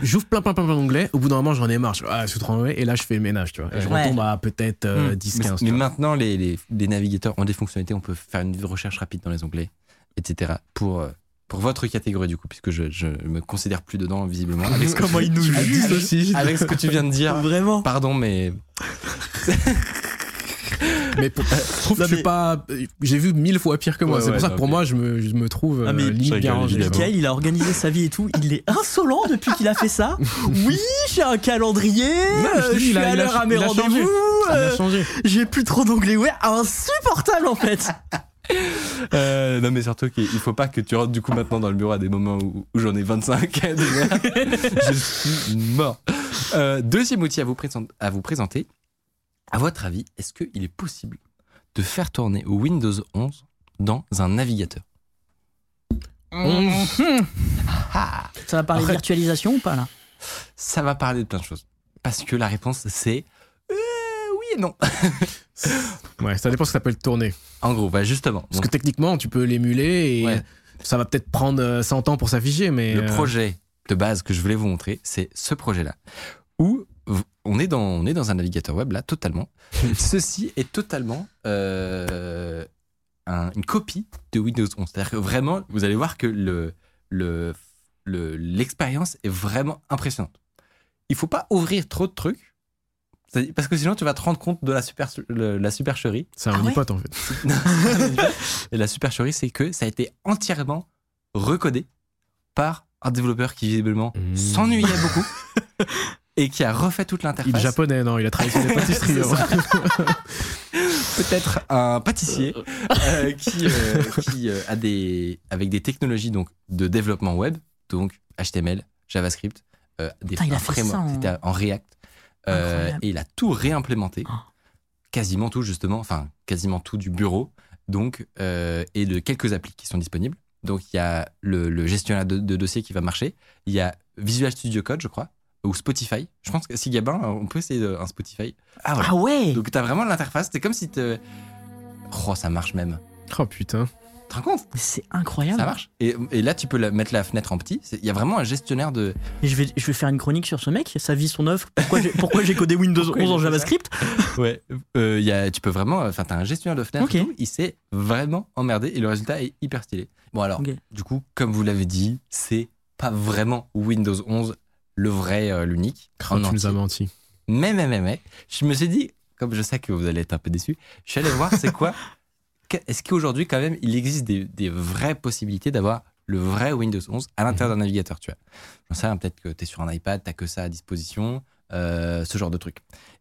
j'ouvre plein plein plein plein d'onglets, au bout d'un moment j'en ai marre, je, ah, je suis trop ennuyé, et là je fais le ménage, tu vois. Et je Ouais. retombe à peut-être euh, Hmm. 10, Mais, 15. mais maintenant, les, les- les navigateurs ont des fonctionnalités. On peut faire une recherche rapide dans les onglets, etc. Pour, euh, pour votre catégorie, du coup, puisque je, je me considère plus dedans, visiblement. Avec ce que, Comment il nous juge Dissocie. avec ce que tu viens de dire. Vraiment Pardon, mais Mais pour- je trouve que Non, je suis mais- pas. J'ai vu mille fois pire que moi. Ouais, c'est ouais, pour ça que pour mais- moi je me, je me trouve Ah, mais euh, limite rigole, bien rangé. Michael, il a organisé sa vie et tout. Il est insolent depuis qu'il a fait ça. Oui, j'ai un calendrier. Non, je euh, suis à l'heure à mes rendez-vous. Il a euh, changé. J'ai plus trop d'onglets ouverts. Insupportable en fait. Euh, non, mais surtout qu'il faut pas que tu rentres du coup maintenant dans le bureau à des moments où, où j'en ai 25. je suis mort. Euh, deuxième outil à vous, présent- à vous présenter. À votre avis, est-ce qu'il est possible de faire tourner Windows 11 dans un navigateur? Ça va parler de Après- virtualisation ou pas là? Ça va parler de plein de choses. Parce que la réponse, c'est et non. Ouais, ça dépend ce que ça peut tourner. En gros, bah justement. Parce que techniquement, tu peux l'émuler et Ouais. ça va peut-être prendre euh, 100 ans pour s'afficher, mais. le euh, projet de base que je voulais vous montrer, c'est ce projet-là. Où on est, dans, on est dans un navigateur web, là, totalement. Ceci est totalement euh, un- une copie de Windows 11. C'est-à-dire que vraiment, vous allez voir que le, le, le- l'expérience est vraiment impressionnante. Il faut pas ouvrir trop de trucs. Parce que sinon, tu vas te rendre compte de la, super, le- la supercherie. C'est un Ah ouais en fait. Et la supercherie, c'est que ça a été entièrement recodé par un développeur qui visiblement Mmh. s'ennuyait beaucoup et qui a refait toute Il est l'interface. japonais, non Il a travaillé sur des pâtisseries. Hein. Peut-être un pâtissier euh, qui, euh, qui euh, a des avec des technologies donc de développement web, donc HTML, JavaScript, euh, des Putain, il a un fait framework, ça en- c'était en React, euh, et il a tout réimplémenté, Oh. quasiment tout justement, enfin quasiment tout du bureau, donc euh, et de quelques applis qui sont disponibles. Donc il y a le, le gestionnaire de, de dossiers qui va marcher, il y a Visual Studio Code, je crois, ou Spotify. Je pense que si Gabin, on peut essayer de- un Spotify. Ah voilà. Ah ouais Donc t'as vraiment l'interface, c'est comme si te... Oh, ça marche même. Oh putain. Tu te rends compte C'est incroyable. Ça marche. Et, et là, tu peux la- mettre la fenêtre en petit. Il y a vraiment un gestionnaire de... Et je vais, je vais faire une chronique sur ce mec, sa vie, son œuvre. Pourquoi j'ai, codé Windows Pourquoi 11 en JavaScript Ouais. Euh, il y a, tu peux vraiment... Enfin, t'as un gestionnaire de fenêtres Ok. et tout. Il s'est vraiment emmerdé et le résultat est hyper stylé. Bon alors, du coup, comme vous l'avez dit, c'est pas vraiment Windows 11 le vrai, euh, l'unique. Oh, tu nous as menti. Mais, mais, mais, mais, je me suis dit, comme je sais que vous allez être un peu déçus, je suis allé voir c'est quoi. Est-ce qu'aujourd'hui, quand même, il existe des, des vraies possibilités d'avoir le vrai Windows 11 à l'intérieur d'un navigateur, tu vois? J'en sais peut-être que tu es sur un iPad, tu que ça à disposition, euh, ce genre de trucs.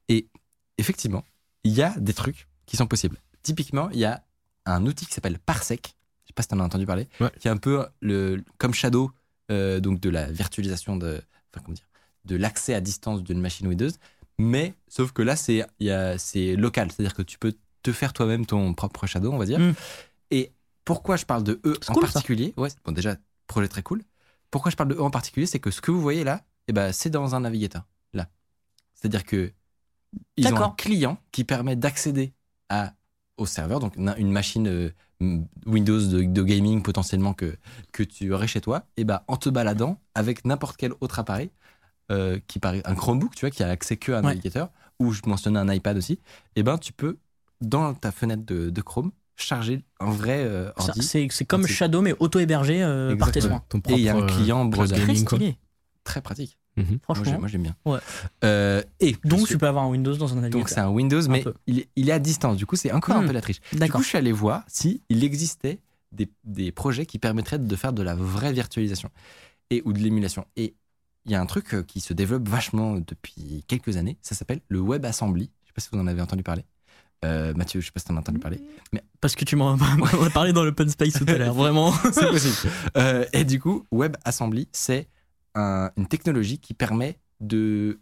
Et effectivement, il y a des trucs qui sont possibles. Typiquement, il y a un outil qui s'appelle Parsec, je sais pas si tu en as entendu parler, Ouais. qui est un peu le, comme Shadow, euh, donc de la virtualisation de, enfin, comment dire, de l'accès à distance d'une machine Windows. Mais sauf que là, c'est local, c'est-à-dire que tu peux te faire toi-même ton propre Shadow, on va dire. Mm. Et pourquoi je parle de eux en cool, ça. particulier? Ouais, bon déjà projet très cool. Pourquoi je parle de eux en particulier, c'est que ce que vous voyez là, eh ben c'est dans un navigateur là. C'est-à-dire que ils ont un client qui permet d'accéder à au serveur, donc une machine euh, Windows de, de gaming potentiellement que que tu aurais chez toi, et ben en te baladant avec n'importe quel autre appareil euh, qui paraît un Chromebook, tu vois, qui a accès que à un Ouais. navigateur, ou je mentionnais un iPad aussi, et ben tu peux dans ta fenêtre de, de Chrome charger un vrai euh, ordi. C'est c'est comme Shadow, mais auto-hébergé euh, par tes soins. Ton Et il y a un euh, client browser. Très stylé, Très pratique. Mhm. Moi, j'ai- franchement. moi, j'aime bien. Ouais. Euh, et Donc tu peux avoir un Windows dans un navigateur. donc c'est un Windows, mais il est, il est à distance. Du coup, c'est encore un Hmm. peu la triche. Du coup, je suis allé voir si il existait des, des projets qui permettraient de faire de la vraie virtualisation et ou de l'émulation. Et il y a un truc euh, qui se développe vachement depuis quelques années. Ça s'appelle le WebAssembly. Je sais pas si vous en avez entendu parler. Euh, Mathieu, je sais pas si tu en as entendu parler. Parce que tu m'en as parlé dans l'open space tout à l'heure, vraiment. C'est possible. Euh, et du coup, WebAssembly, c'est un- une technologie qui permet de,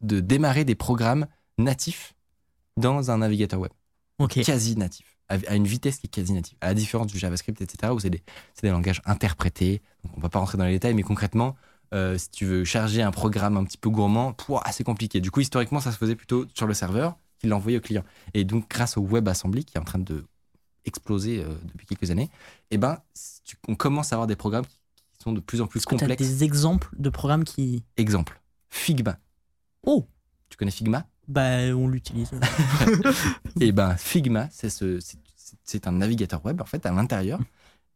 de démarrer des programmes natifs dans un navigateur web. Quasi natif. À, à une vitesse qui est quasi native. À la différence du JavaScript, etc., où c'est des, langages interprétés. Donc, on va pas rentrer dans les détails, mais concrètement, euh, si tu veux charger un programme un petit peu gourmand, c'est compliqué. Du coup, historiquement, ça se faisait plutôt sur le serveur qui l'envoyait au client. Et donc, grâce au WebAssembly, qui est en train de exploser euh, depuis quelques années, eh ben, tu- on commence à avoir des programmes qui, qui sont de plus en plus complexes. des exemples de programmes qui. Exemple, Figma. Oh Tu connais Figma? Bah, on l'utilise. Et ben Figma, c'est ce, un navigateur web en fait à l'intérieur.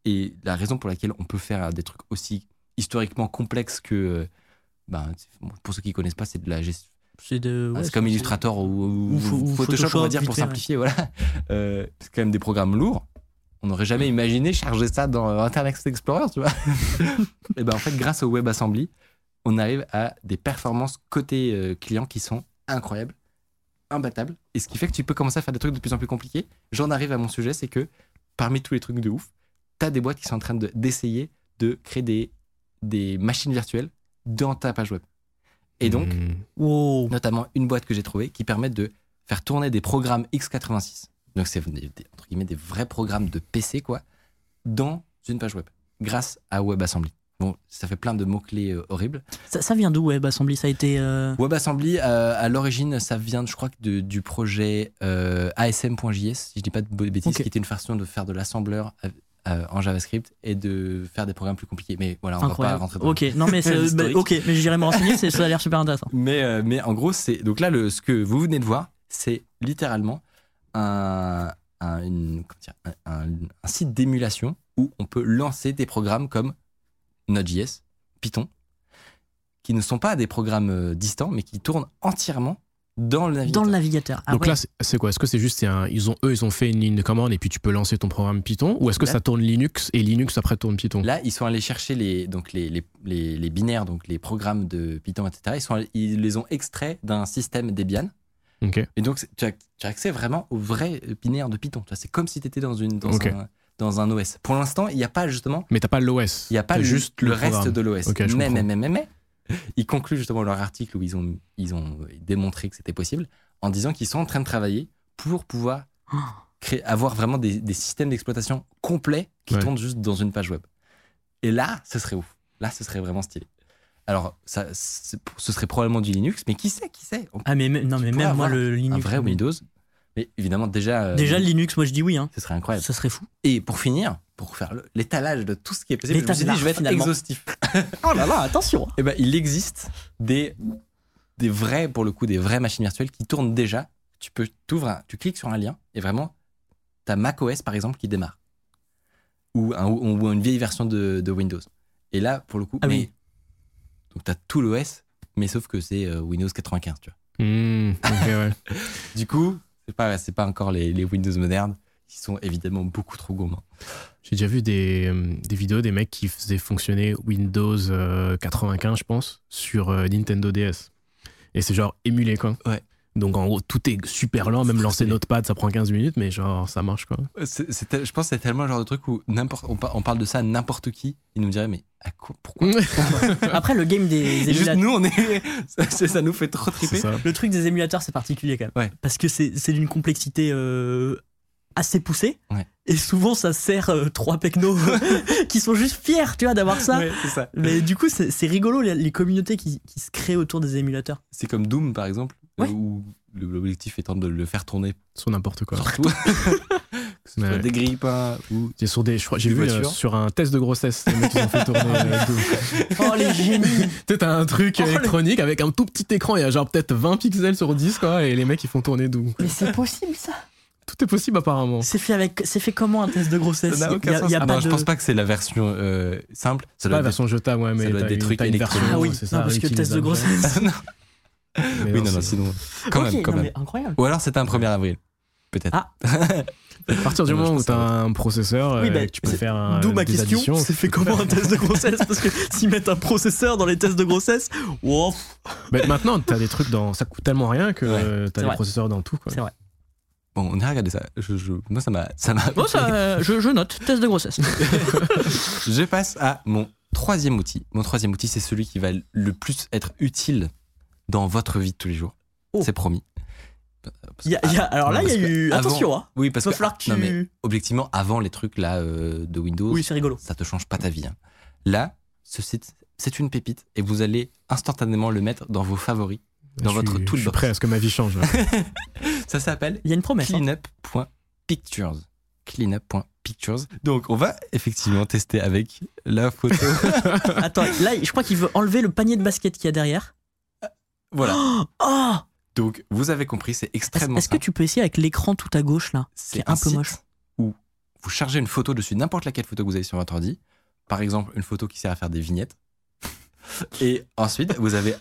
Et la raison pour laquelle on peut faire des trucs aussi historiquement complexes que, euh, ben, pour ceux qui connaissent pas, c'est de la gestion. C'est de. ouais, c'est comme Illustrator ou, ou- ou Pho- ou ou Photoshop, on va dire pour ouais. simplifier. Voilà, Euh, c'est quand même des programmes lourds. On n'aurait jamais imaginé charger ça dans Internet Explorer, tu vois. Et ben en fait, grâce au WebAssembly, on arrive à des performances côté euh, client qui sont incroyables, imbattables. Et ce qui fait que tu peux commencer à faire des trucs de plus en plus compliqués. J'en arrive à mon sujet, c'est que parmi tous les trucs de ouf, tu as des boîtes qui sont en train de- d'essayer de, créer des, des machines virtuelles dans ta page web. Et donc. Wow. notamment une boîte que j'ai trouvée qui permet de faire tourner des programmes x86. Donc c'est des, des- entre guillemets des vrais programmes de PC quoi dans une page web grâce à WebAssembly. Bon, ça fait plein de mots clés horribles. Ça, ça vient d'où WebAssembly Ça a été. euh, WebAssembly euh, à l'origine ça vient je crois que de- du projet euh, ASM.js si je dis pas de bêtises qui était une façon de faire de l'assembleur euh, en JavaScript et de faire des programmes plus compliqués. Mais voilà, on va pas Incroyable. rentrer dans Ok, non mais bah, ok, mais j'irai me renseigner, ça a l'air super intéressant. Mais, euh, mais en gros, c'est donc là, le, ce que vous venez de voir, c'est littéralement un, un, une- comment dire, un- un- un site d'émulation où on peut lancer des programmes comme Node.js, Python, qui ne sont pas des programmes euh, distants, mais qui tournent entièrement dans le navigateur. Dans le navigateur. Ah Donc ouais. là, c'est- quoi? Est-ce que c'est juste, un- ils ont, eux, ils ont fait une ligne de commande et puis tu peux lancer ton programme Python Ou est-ce que Là- ça tourne Linux et Linux après tourne Python? Là, ils sont allés chercher les, donc les, les, les, les binaires, donc les programmes de Python, etc. Ils, sont allés- ils les ont extraits d'un système Debian. Ok. Et donc, tu as, tu as accès vraiment au vrai binaire de Python. Tu C'est comme si tu étais dans, une, dans, un, dans un OS. Pour l'instant, il n'y a pas justement Mais t'as pas l'OS. il n'y a pas le, juste le, le reste de l'OS. Ok, je mais, mais, comprends. mais, mais, mais, ils concluent justement leur article où ils ont, ils ont démontré que c'était possible en disant qu'ils sont en train de travailler pour pouvoir créer, avoir vraiment des, des systèmes d'exploitation complets qui Ouais. tournent juste dans une page web. Et là, ce serait ouf. Là, ce serait vraiment stylé. Alors, ça, ce serait probablement du Linux, mais qui sait, qui sait? On- Ah mais même- non mais même moi le Linux. Un vrai Windows. Mais évidemment, déjà, euh, Déjà le Linux, moi je dis oui. Hein. ce serait incroyable. Ça serait fou. Et pour finir, pour faire l'étalage de tout ce qui est possible, je me suis dit, je vais être finalement. exhaustif. Oh là là, attention. Eh ben, il existe des, des vrais, pour le coup, des vraies machines virtuelles qui tournent déjà. Tu peux t'ouvres, tu cliques sur un lien et vraiment, t'as macOS par exemple qui démarre. Ou, un- ou une vieille version de, de Windows. Et là, pour le coup, Ah mais, oui. donc t'as tout l'OS, mais sauf que c'est euh, Windows 95, tu vois. Hmm, ouais. Du coup, c'est pas, pas encore les, les Windows modernes, qui sont évidemment beaucoup trop gourmands. J'ai déjà vu des, euh, des vidéos des mecs qui faisaient fonctionner Windows euh, 95, je pense, sur euh, Nintendo DS. Et c'est genre émulé, quoi. Ouais. Donc en gros, tout est super lent, même lancer. Notepad, ça prend 15 minutes, mais genre ça marche, quoi. Je pense que c'est tellement le genre de truc où n'importe, on, par- on parle de ça à n'importe qui, il nous dirait mais à quoi, pourquoi? Après le game des émulateurs. nous, on est, ça, ça nous fait trop triper. Le truc des émulateurs, c'est particulier quand même. Ouais. Parce que c'est c'est d'une complexité euh, assez poussée. Ouais. Et souvent, ça sert euh, trois pecnos qui sont juste fiers, tu vois, d'avoir ça. Ouais, c'est ça. Mais du coup, c'est rigolo les, les communautés qui, qui se créent autour des émulateurs. C'est comme Doom par exemple, Ouais. où l'objectif étant de le faire tourner Sur n'importe quoi. partout. que Ouais. des grille-pains ou C'est sur des, j'ai vu euh, sur un test de grossesse, les mecs ils ont fait tourner. euh, Doom. Oh les génies t'as un truc Oh, les- électronique avec un tout petit écran, il y a genre peut-être 20 pixels sur 10, quoi, et les mecs ils font tourner Doom. Mais c'est possible ça Tout est possible apparemment. C'est fait avec, c'est fait comment un test de grossesse Ça y a- aucun sens. y a Ah pas non, je de- pense pas que c'est la version euh, simple. Ça C'est doit pas la version jetable, ouais, mais doit être des trucs électroniques. Ah oui, c'est non, ça, parce que test de grossesse. non. Mais Oui, non, non, sinon. Quand même, quand non, même. incroyable. Ou alors c'était un 1er avril. Peut-être. Ah. À partir du moment je où tu as un processeur, Oui, euh, bah, tu peux faire un, D'où ma des question, additions. c'est fait comment un test de grossesse? Parce que s'ils mettent un processeur dans les tests de grossesse, wow, Mais maintenant, tu as des trucs dans. Ça coûte tellement rien que Ouais. tu as des vrai. processeurs dans tout. Quoi. c'est vrai. Bon, on a regardé ça. Je, je- moi, ça m'a. Ça m'a Bon, ça, je, je note, test de grossesse. Je passe à mon troisième outil. Mon troisième outil, c'est celui qui va le plus être utile dans votre vie de tous les jours. Oh. C'est promis. Il y a- il y a- alors là, il y a eu. avant- Attention, hein. Oui, parce que. que tu. Non, mais objectivement, avant les trucs là euh, de Windows, Oui, c'est rigolo. ça te change pas ta vie. hein. Là, ce site, c'est une pépite et vous allez instantanément le mettre dans vos favoris. Dans je votre suis, je suis toolbox. prêt à ce que ma vie change. Ça s'appelle Il y a une promesse. hein. cleanup.pictures. Cleanup.pictures. Donc, on va effectivement tester avec la photo. Attends, là, je crois qu'il veut enlever le panier de basket qu'il y a derrière. voilà. Oh Donc, vous avez compris, c'est extrêmement est-ce que tu peux essayer avec l'écran tout à gauche là? C'est C'est un peu site moche. Où vous chargez une photo dessus, n'importe laquelle photo que vous avez sur votre ordi. Par exemple, une photo qui sert à faire des vignettes. Et ensuite, vous avez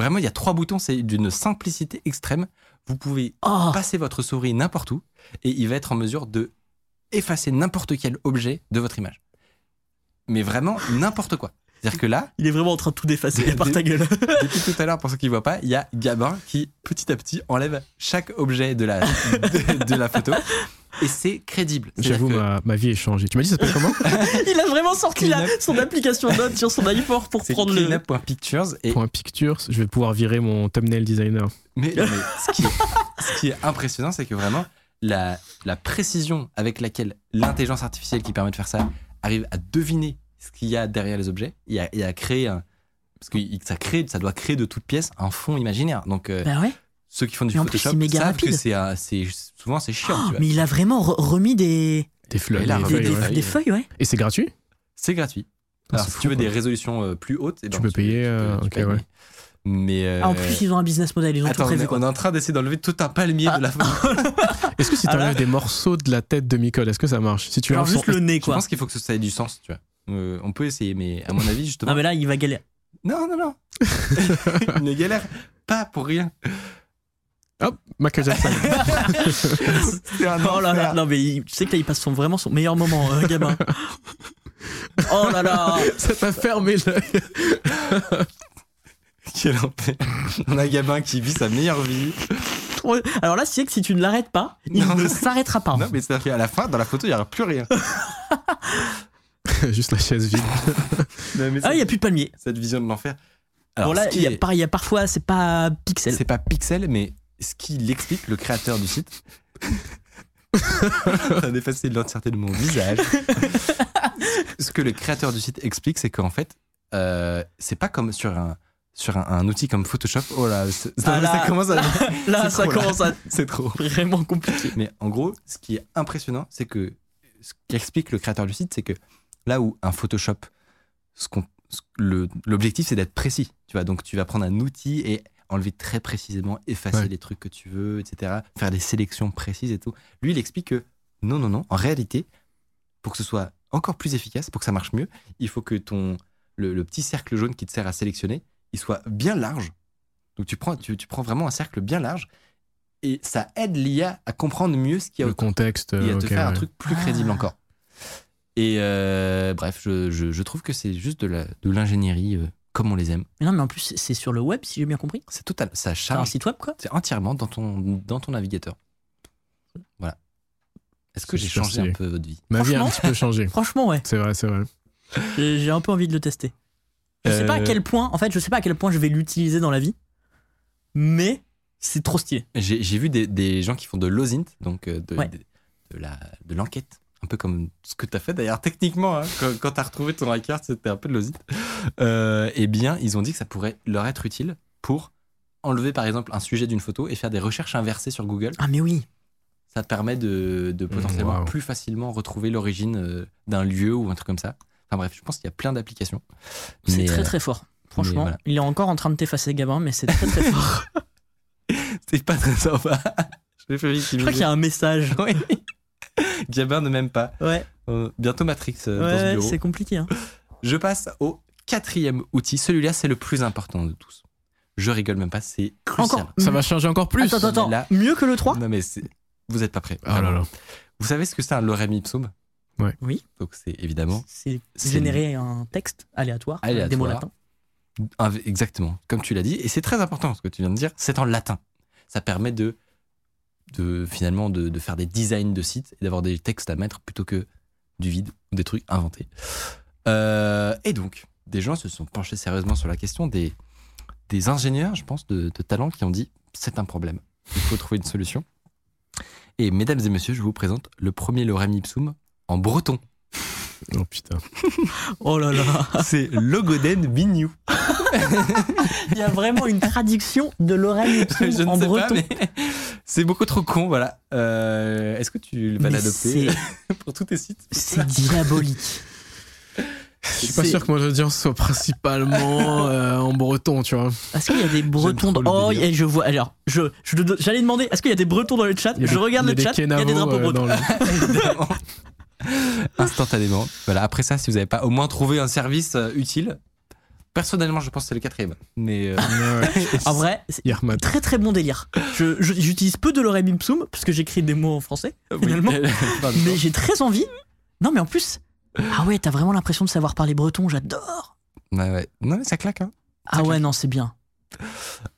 vraiment, il y a trois boutons, c'est d'une simplicité extrême. Vous pouvez Oh passer votre souris n'importe où et il va être en mesure de effacer n'importe quel objet de votre image. Mais vraiment n'importe quoi. C'est-à-dire que là, Il est vraiment en train de tout d'effacer Des- par ta gueule. depuis tout à l'heure, pour ceux qui ne voient pas, il y a Gabin qui, petit à petit, enlève chaque objet de la, de, de la photo. Et c'est crédible. J'avoue, que- ma, ma vie est changée. Tu m'as dit, ça s'appelle comment Il a vraiment sorti la- son application note sur son iPhone pour prendre le. cleanup.pictures et Point pictures, je vais pouvoir virer mon thumbnail designer. mais, non, mais ce, qui est, ce qui est impressionnant c'est que vraiment la, la précision avec laquelle l'intelligence artificielle qui permet de faire ça arrive à deviner ce qu'il y a derrière les objets et à, et à créer un parce que ça crée ça doit créer de toutes pièces un fond imaginaire donc euh, Bah ouais. ceux qui font du plus, Photoshop c'est méga savent rapide. que c'est souvent c'est chiant tu vois. mais il a vraiment re- remis des, Des fleurs. Feuilles, des- ouais. ouais. des feuilles, ouais. Et c'est gratuit? C'est gratuit Ah, alors si fou, tu veux quoi. des résolutions euh, plus hautes eh ben, Tu peux payer, euh, ouais. mais euh, Ah, en plus, ils ont un business model, ils ont attends, tout on, prévu. est, Quoi. on est en train d'essayer d'enlever tout un palmier Ah. de la Est-ce que si Ah tu enlèves des morceaux de la tête de Micole, est-ce que ça marche? Si tu enlèves juste son- le nez, Je quoi. pense qu'il faut que ça ait du sens, tu vois. Euh, on peut essayer, mais à mon avis, justement. Ah, mais là, il va galérer. Non, non, non. Il ne galère pas pour rien. Hop, Michael Jackson. Un Oh là là, non, mais il- tu sais que là, il passe son, vraiment son meilleur moment, euh, gamin. oh là là ça t'a fermé l'œil. Quel enfer. On a Gabin qui vit sa meilleure vie. Alors là, c'est que si tu ne l'arrêtes pas, il Non. ne s'arrêtera pas. Non, mais c'est-à-dire qu'à la fin, dans la photo, il n'y aura plus rien. Juste la chaise vide. Non, mais Ah, il n'y a plus de palmier. Cette vision de l'enfer. Alors, Bon, là, qui il y, a, est- par- il y a parfois, c'est pas pixel. c'est pas pixel, mais ce qu'il explique, le créateur du site. A effacé l'entièreté de mon visage. ce que le créateur du site explique, c'est qu'en fait, euh, c'est pas comme sur un sur un, un outil comme Photoshop. Oh là, Ah ça, là, ça commence à. Là, c'est ça trop, là. commence à C'est trop. vraiment compliqué. Mais en gros, ce qui est impressionnant, c'est que ce qu'explique le créateur du site, c'est que là où un Photoshop, ce qu'on- l'objectif c'est d'être précis. Tu vois, donc tu vas prendre un outil et enlever très précisément, effacer Ouais. les trucs que tu veux, etc. Faire des sélections précises et tout. Lui, il explique que non, non, non. En réalité, pour que ce soit encore plus efficace, pour que ça marche mieux, il faut que ton le, le petit cercle jaune qui te sert à sélectionner, il soit bien large. Donc tu prends, tu, tu prends vraiment un cercle bien large et ça aide l'IA à comprendre mieux ce qu'il y a Le autour contexte. et à te faire un truc plus Ah. crédible encore. Et euh, bref, je, je- je trouve que c'est juste de la- de l'ingénierie euh, comme on les aime. Mais non, mais en plus, c'est sur le web, si j'ai bien compris. C'est total, ça C'est un charge, site web, quoi. c'est entièrement dans ton, dans ton navigateur. Voilà. Est-ce que j'ai changé un peu votre vie? Ma vie a un Franchement- petit peu changé. Franchement, ouais. C'est vrai, c'est vrai. J'ai un peu envie de le tester. Je sais pas à Euh, quel point, en fait, je sais pas à quel point je vais l'utiliser dans la vie, mais c'est trop stylé. J'ai j'ai vu des, des gens qui font de l'OSINT, donc euh, de, Ouais. de, de la de l'enquête, un peu comme ce que tu as fait d'ailleurs techniquement, hein, quand, quand tu as retrouvé ton iCard, c'était un peu de l'OSINT. Euh, eh bien, ils ont dit que ça pourrait leur être utile pour enlever par exemple un sujet d'une photo et faire des recherches inversées sur Google. Ah, mais oui. Ça te permet de, de potentiellement plus facilement retrouver l'origine euh, d'un lieu ou un truc comme ça. Enfin bref, je pense qu'il y a plein d'applications. C'est très euh, très fort. Franchement, voilà. il est encore en train de t'effacer, Gabin, mais c'est très très fort. c'est pas très sympa. Fait Je crois qu'il y a un message. Oui. Gabin ne m'aime pas. Ouais, Euh, bientôt Matrix euh, dans ce ouais bureau. c'est compliqué. Hein. Je passe au quatrième outil. Celui-là, c'est le plus important de tous. Je rigole même pas, c'est crucial. Encore. Ça va changer encore plus. Attends, attends, attends. Là- Mieux que le 3 Non mais vous êtes pas prêts. Oh là là. Vous savez ce que c'est un lorem ipsum? Ouais. Oui. Donc c'est évidemment C'est générer un texte aléatoire, avec des mots Aléatoire. latins. exactement comme tu l'as dit et c'est très important ce que tu viens de dire. C'est en latin. Ça permet de de finalement de, faire des designs de sites et d'avoir des textes à mettre plutôt que du vide ou des trucs inventés. Euh, et donc des gens se sont penchés sérieusement sur la question des des ingénieurs, je pense, de, de talent qui ont dit c'est un problème. Il faut trouver une solution. Et mesdames et messieurs, je vous présente le premier lorem ipsum en breton. Oh putain. Oh là là. C'est Logoden Bignou. Il y a vraiment une traduction de l'oreille Je en ne sais breton. c'est beaucoup trop con, voilà. Euh, Est-ce que tu vas l'adopter pour tous tes sites? C'est diabolique. Je suis pas sûr que mon audience soit principalement euh, en breton, tu vois. Est-ce qu'il y a des bretons dans... le Oh, et je vois. Alors, je, je j'allais demander, est-ce qu'il y a des bretons dans le chat? Il y a Je des- regarde y le chat, il y a des drapeaux euh, bretons. dans le- Évidemment. Instantanément. Voilà, après ça, si vous n'avez pas au moins trouvé un service euh, utile, personnellement, je pense que c'est le quatrième. Mais euh, En vrai, c'est très très bon délire. Je- je- J'utilise peu de l'oreille ipsum parce que j'écris des mots en français, finalement. Oui. mais j'ai très envie. Non, mais en plus, ah ouais, t'as vraiment l'impression de savoir parler breton, j'adore. Ouais, ouais. Non, mais ça claque. Hein. Ah ouais, non, c'est bien.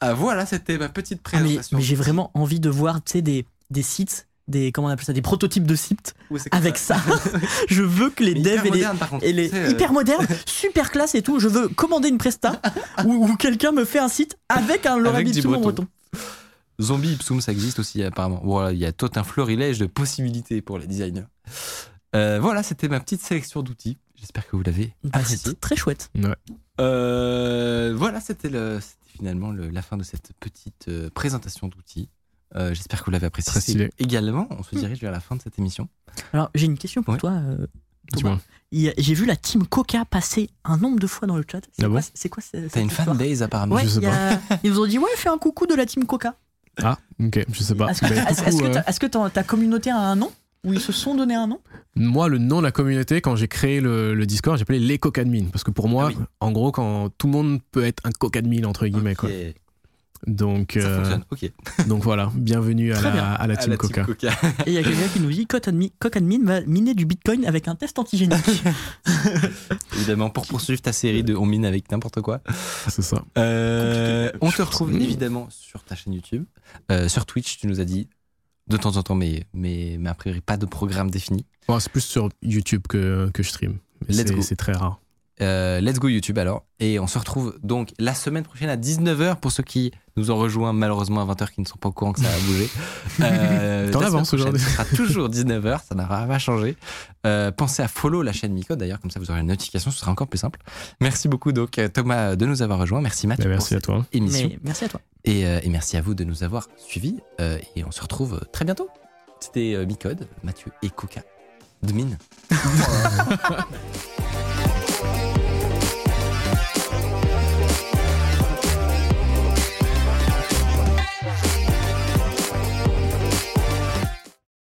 Ah, voilà, c'était ma petite Ah, mais présentation. mais j'ai vraiment envie de voir, tu sais, des, des sites, des, comment on appelle ça, des prototypes de sites avec ça. je veux que les Mais devs et les, moderne, par contre. et les euh, hyper modernes, super classe et tout. Je veux commander une presta où, où quelqu'un me fait un site avec un en breton. breton. Zombie Ipsum, ça existe aussi apparemment. Voilà, il y a tout un florilège de possibilités pour les designers. Euh, voilà, c'était ma petite sélection d'outils. J'espère que vous l'avez Bah, apprécié. c'est très chouette. Euh, voilà, c'était le, c'était finalement le- la fin de cette petite euh, présentation d'outils. Euh, J'espère que vous l'avez apprécié. Très stylé. Également, on se dirige vers la fin de cette émission. Alors, j'ai une question pour Ouais. toi. euh. Thomas. J'ai vu la team Coca passer un nombre de fois dans le chat. C'est Ah quoi, bon c'est quoi ce- T'as cette une fanbase apparemment. Ouais, Je sais a- ils nous ont dit ouais, fais un coucou de la team Coca. Ah, ok, je sais pas. Est-ce que que euh, ta- que communauté a un nom Ou ils se sont donné un nom? Moi, le nom de la communauté, quand j'ai créé le, le Discord, j'ai appelé les cocadmins. Parce que pour moi, Ah oui. en gros, quand tout le monde peut être un cocadmin, entre guillemets. Quoi. Donc, Ça euh, fonctionne, ok. donc voilà, bienvenue à la, bien. à la À team Coca. Et il y a quelqu'un qui nous dit Cocadmin va miner du bitcoin avec un test antigénique. Évidemment, pour poursuivre ta série de On mine avec n'importe quoi. C'est ça. Euh, on te retrouve Mmh. évidemment sur ta chaîne YouTube. Euh, sur Twitch, tu nous as dit de temps en temps, mais, mais, mais a priori pas de programme défini. Bon, c'est plus sur YouTube que, que je stream. C'est très rare. Euh, let's go YouTube alors. Et on se retrouve donc la semaine prochaine à 19h pour ceux qui nous ont rejoints malheureusement à 20h qui ne sont pas au courant que ça a bougé. Euh, T'en avances aujourd'hui. Ce sera toujours 19h, ça n'aura pas changé. Euh, pensez à follow la chaîne Miko d'ailleurs, comme ça vous aurez une notification, ce sera encore plus simple. Merci beaucoup donc euh, Thomas de nous avoir rejoints. Merci Mathieu pour merci à cette toi. émission. Mais merci à toi. Et, euh, et merci à vous de nous avoir suivis. euh, et on se retrouve très bientôt. C'était euh, Micode, Mathieu et Coca. De mine.